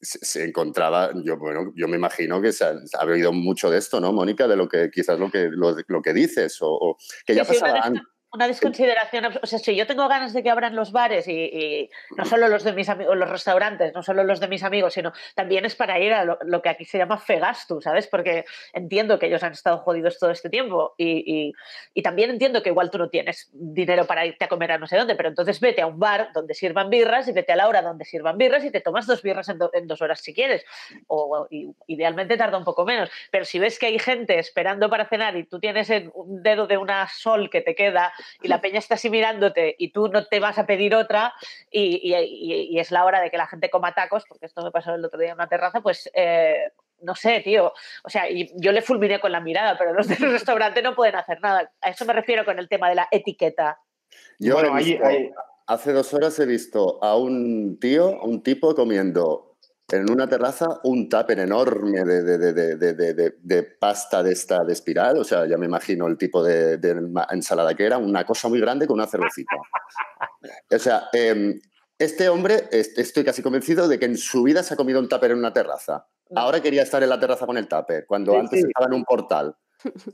se, se encontraba, yo, bueno, yo me imagino que se ha, se ha oído mucho de esto, ¿no, Mónica? De lo que quizás lo que, lo, lo que dices o, o que ya pasaba antes. Una desconsideración, o sea, si yo tengo ganas de que abran los bares y, y no solo los de mis amigos, los restaurantes, no solo los de mis amigos, sino también es para ir a lo, lo que aquí se llama fegastu, ¿sabes? Porque entiendo que ellos han estado jodidos todo este tiempo y, y- y también entiendo que igual tú no tienes dinero para irte a comer a no sé dónde, pero entonces vete a un bar donde sirvan birras y vete a la hora donde sirvan birras y te tomas dos birras en, do- en dos horas si quieres. O idealmente tarda un poco menos. Pero si ves que hay gente esperando para cenar y tú tienes en un dedo de una sol que te queda y la peña está así mirándote y tú no te vas a pedir otra y, y- y- y es la hora de que la gente coma tacos, porque esto me pasó el otro día en una terraza, pues eh, no sé, tío. O sea, y yo le fulminé con la mirada, pero los del restaurante no pueden hacer nada. A eso me refiero con el tema de la etiqueta. Yo Bueno, he ahí- visto- ahí- hace dos horas he visto a un tío, a un tipo comiendo en una terraza un tupper enorme de, de- de- de- pasta de esta de espiral, o sea, ya me imagino el tipo de, ensalada que era, una cosa muy grande con una cervecita. O sea, em, este hombre, est- estoy casi convencido de que en su vida se ha comido un tupper en una terraza. Ahora quería estar en la terraza con el tupper, cuando Sí, antes sí. estaba en un portal,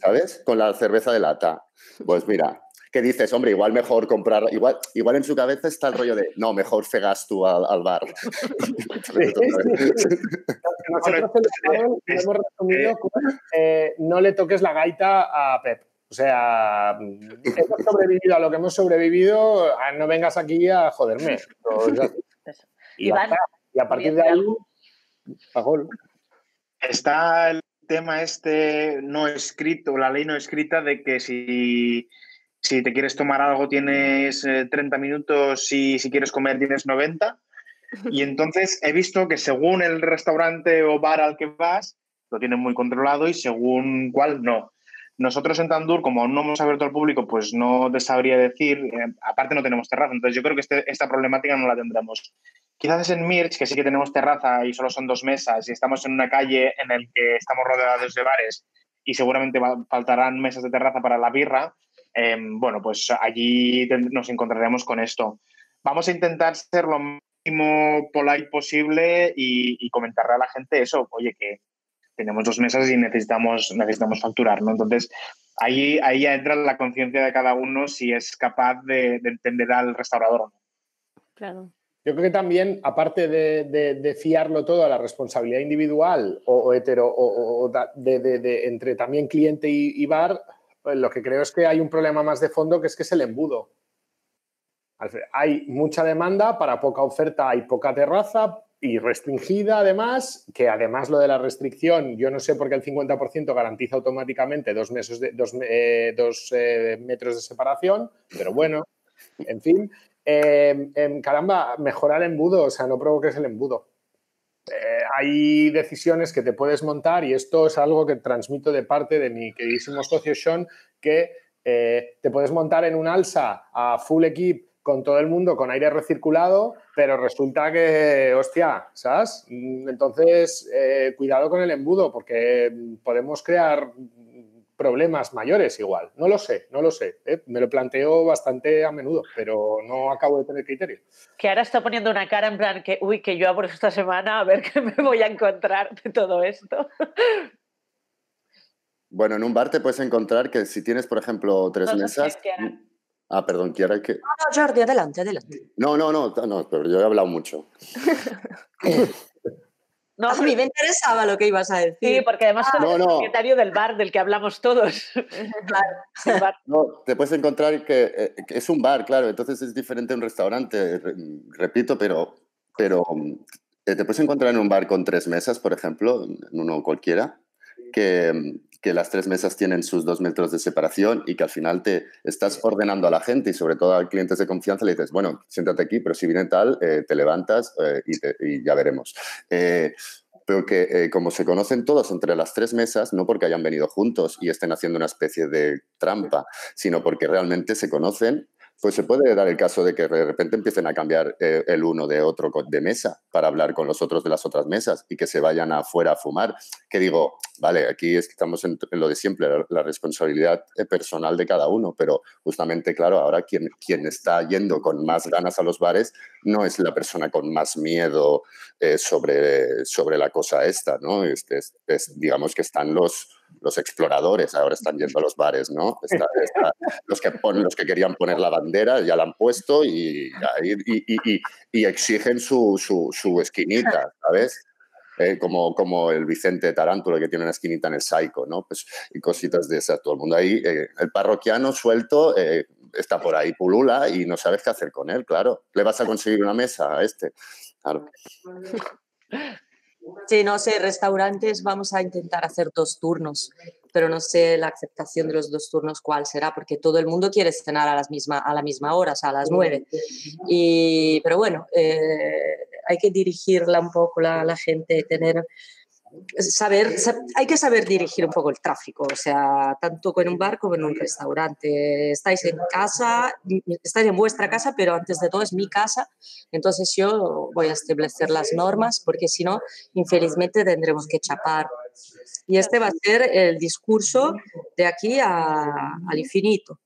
¿sabes? Con la cerveza de lata. Pues mira, ¿qué dices? Hombre, igual mejor comprar, igual, igual en su cabeza está el rollo de, no, mejor fegas tú al, al bar. Nosotros en el panel lo hemos resumido con eh, no le toques la gaita a Pep. O sea, hemos sobrevivido a lo que hemos sobrevivido, no vengas aquí a joderme. Y a partir de ahí, a gol. Está el tema este no escrito, la ley no escrita de que si, si te quieres tomar algo tienes eh, 30 minutos y si quieres comer tienes 90. Y entonces he visto que según el restaurante o bar al que vas, lo tienen muy controlado y según cuál no. Nosotros en Tandur, como aún no hemos abierto al público, pues no te sabría decir, eh, aparte no tenemos terraza, entonces yo creo que este- esta problemática no la tendremos. Quizás en Mirch, que sí que tenemos terraza y solo son dos mesas y estamos en una calle en la que estamos rodeados de bares y seguramente va- faltarán mesas de terraza para la birra, eh, bueno, pues allí nos encontraremos con esto. Vamos a intentar ser lo máximo polite posible y, y comentarle a la gente eso, oye, que tenemos dos mesas y necesitamos, necesitamos facturar, ¿no? Entonces, ahí, ahí ya entra la conciencia de cada uno si es capaz de, de entender al restaurador o no. Claro. Yo creo que también, aparte de, de- de fiarlo todo a la responsabilidad individual o, o hetero, o, o- de, de- de- entre también cliente y, y bar, lo que creo es que hay un problema más de fondo que es que es el embudo. Hay mucha demanda para poca oferta, hay poca terraza y restringida además, que además lo de la restricción, yo no sé por qué el 50% garantiza automáticamente dos, meses de, dos, eh, dos eh, metros de separación, pero bueno, en fin. Eh, em, caramba, mejorar el embudo, o sea, no provoques el embudo. Eh, hay decisiones que te puedes montar y esto es algo que transmito de parte de mi queridísimo socio Sean, que eh, te puedes montar en un alza a full equip con todo el mundo con aire recirculado, pero resulta que, hostia, ¿sabes? Mm, entonces, cuidado con el embudo porque podemos crear problemas mayores igual. No lo sé, no lo sé. ¿eh? Me lo planteo bastante a menudo, pero no acabo de tener criterio. Que ahora está poniendo una cara en plan que, uy, que yo abro esta semana a ver qué me voy a encontrar de todo esto. Bueno, en un bar te puedes encontrar que si tienes, por ejemplo, tres mesas... Ah, perdón, Kiara, que... No, no, Jordi, adelante, adelante. No, no, no, no, pero yo he hablado mucho. No, a mí me interesaba lo que ibas a decir. Sí, porque además ah, el propietario del bar del que hablamos todos. claro. No, te puedes encontrar eh, que, es un bar, claro, entonces es diferente a un restaurante, repito, pero, pero eh, te puedes encontrar en un bar con tres mesas, por ejemplo, en uno cualquiera, que, que las tres mesas tienen sus dos metros de separación y que al final te estás ordenando a la gente y sobre todo a clientes de confianza le dices, bueno, siéntate aquí, pero si viene tal, eh, te levantas y, ya veremos pero que eh, como se conocen todos entre las tres mesas, no porque hayan venido juntos y estén haciendo una especie de trampa, sino porque realmente se conocen, pues se puede dar el caso de que de repente empiecen a cambiar eh, el uno de otro de mesa para hablar con los otros de las otras mesas y que se vayan afuera a fumar. Que digo, vale, aquí estamos en, lo de siempre, la, responsabilidad eh, personal de cada uno, pero justamente, claro, ahora quien, quien está yendo con más ganas a los bares no es la persona con más miedo eh, sobre, sobre la cosa esta, ¿no? Este, es, digamos que están los, los exploradores, ahora están yendo a los bares, ¿no? los, que ponen, los que querían poner la bandera ya la han puesto y, exigen su, esquinita, ¿sabes? Eh, como, el Vicente Tarantulo que tiene una esquinita en el Saico, ¿no? Pues, y cositas de esas. Todo el mundo ahí, eh, el parroquiano suelto eh, está por ahí, pulula y no sabes qué hacer con él, claro. ¿Le vas a conseguir una mesa a este? Claro. Sí, no sé, restaurantes vamos a intentar hacer dos turnos, pero no sé la aceptación de los dos turnos cuál será, porque todo el mundo quiere cenar a, las misma, a la misma hora, o sea, a las nueve. Y, pero bueno, hay que dirigirla un poco la, la gente, tener saber, hay que saber dirigir un poco el tráfico, o sea, tanto en un bar como en un restaurante. Estáis en casa, estáis en vuestra casa, pero antes de todo es mi casa, entonces yo voy a establecer las normas porque si no, infelizmente tendremos que chapar. Y este va a ser el discurso de aquí al infinito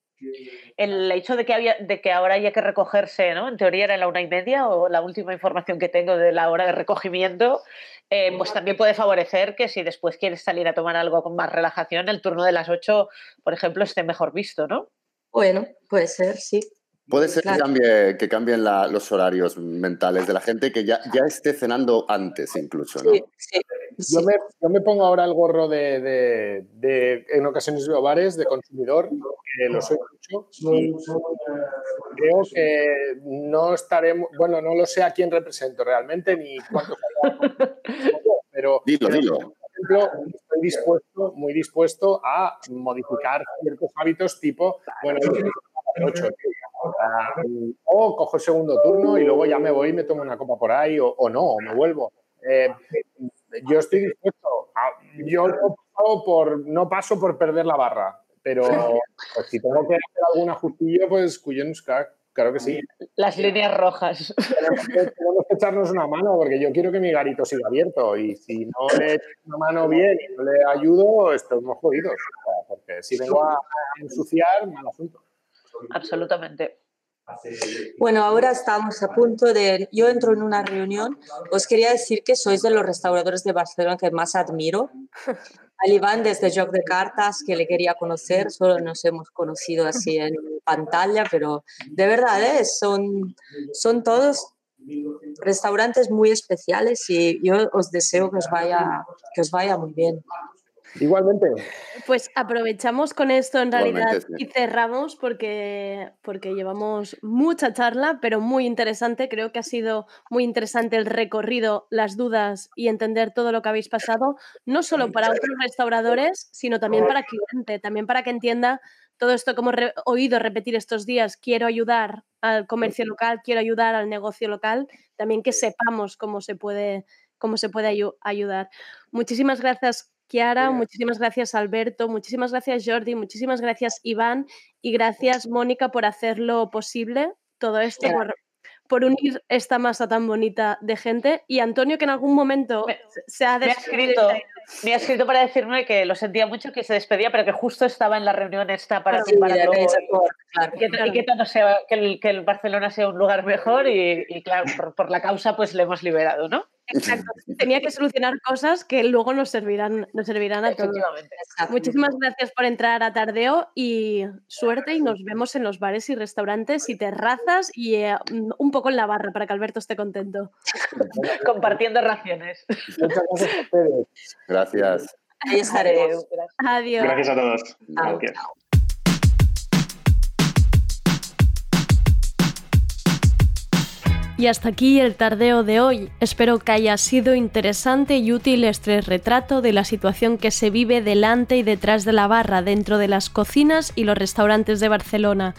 el hecho de que, había, de que ahora haya que recogerse, ¿no? En teoría era la una y media o la última información que tengo de la hora de recogimiento, eh, pues también puede favorecer que si después quieres salir a tomar algo con más relajación, el turno de las ocho, por ejemplo, esté mejor visto, ¿no? Bueno, puede ser, sí. Puede ser que, cambien los horarios mentales de la gente que ya, ya esté cenando antes incluso, ¿no? Sí, Yo, me, yo, me, pongo ahora el gorro de, de, en ocasiones de bares, de consumidor, que lo soy mucho, creo que no estaremos, bueno, no lo sé a quién represento realmente ni cuántos pero, dilo, dilo. por ejemplo, estoy dispuesto, muy dispuesto a modificar ciertos hábitos tipo, bueno, 8, o cojo el segundo turno y luego ya me voy y me tomo una copa por ahí, o, no, o me vuelvo. Eh, yo estoy dispuesto. yo no paso, por, no paso por perder la barra, pero pues, si tengo que hacer algún ajustillo, pues cuyons, claro que sí. Las líneas rojas. Tenemos que, echarnos una mano porque yo quiero que mi garito siga abierto y si no le echo una mano bien y no le ayudo, estamos jodidos. Porque si vengo a ensuciar, mal asunto. Absolutamente. Bueno, ahora estamos a punto de... Yo entro en una reunión. Os quería decir que sois de los restauradores de Barcelona que más admiro. Al Iván desde Joc de Cartas, que le quería conocer, solo nos hemos conocido así en pantalla, pero de verdad, ¿eh? son, son todos restaurantes muy especiales y yo os deseo que os vaya, que os vaya muy bien. Igualmente. Pues aprovechamos con esto en realidad sí. y cerramos porque, porque llevamos mucha charla, pero muy interesante. Creo que ha sido muy interesante el recorrido, las dudas y entender todo lo que habéis pasado, no solo para otros restauradores, sino también para cliente, también para que entienda todo esto que hemos re- oído repetir estos días. Quiero ayudar al comercio local, quiero ayudar al negocio local, también que sepamos cómo se puede, cómo se puede ayu- ayudar. Muchísimas gracias, Kiara, muchísimas gracias, Alberto, muchísimas gracias, Jordi, muchísimas gracias, Iván, y gracias, Mónica, por hacerlo posible, todo esto, por, por unir esta masa tan bonita de gente. Y Antonio, que en algún momento Me- se ha Me ha, despedido. escrito, me ha escrito para decirme que lo sentía mucho, que se despedía, pero que justo estaba en la reunión esta para, Sí, para la luego- mesa, claro. y que, y que todo sea, que el, que el Barcelona sea un lugar mejor y, y claro, por, por la causa pues le hemos liberado, ¿no? Exacto, tenía que solucionar cosas que luego nos servirán, nos servirán a todos. Muchísimas gracias por entrar a Tardeo y suerte y nos vemos en los bares y restaurantes y terrazas y eh, un poco en la barra para que Alberto esté contento. Compartiendo raciones. Muchas gracias a ustedes. Gracias. Ahí estaremos. Adiós. Gracias a todos. Gracias. Y hasta aquí el tardeo de hoy. Espero que haya sido interesante y útil este retrato de la situación que se vive delante y detrás de la barra dentro de las cocinas y los restaurantes de Barcelona.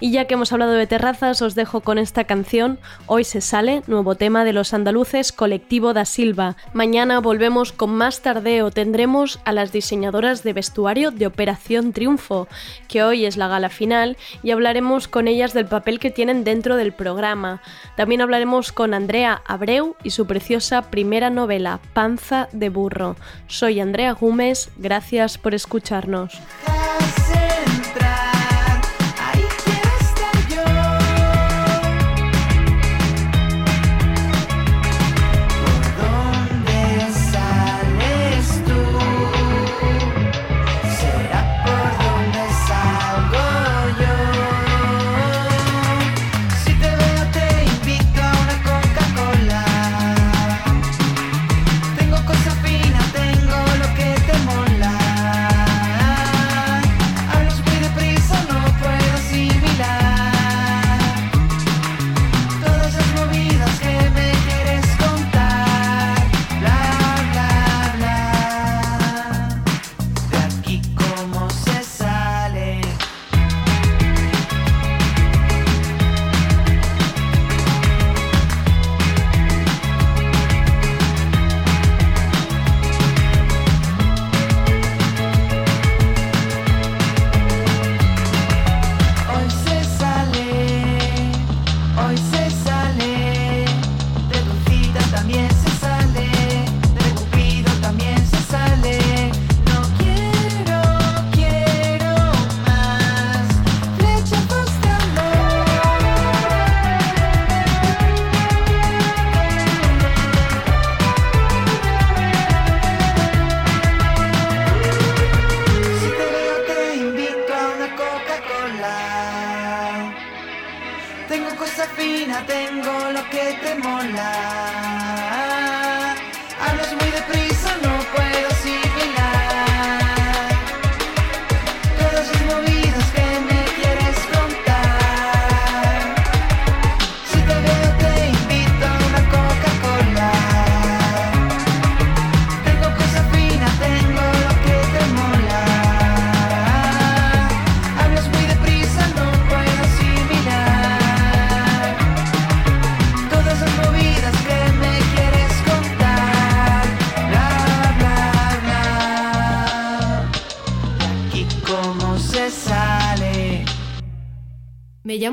Y ya que hemos hablado de terrazas, os dejo con esta canción. Hoy se sale, nuevo tema de los andaluces, Colectivo da Silva. Mañana volvemos con más tardeo. Tendremos a las diseñadoras de vestuario de Operación Triunfo, que hoy es la gala final, y hablaremos con ellas del papel que tienen dentro del programa. También hablaremos con Andrea Abreu y su preciosa primera novela, Panza de Burro. Soy Andrea Gómez, gracias por escucharnos.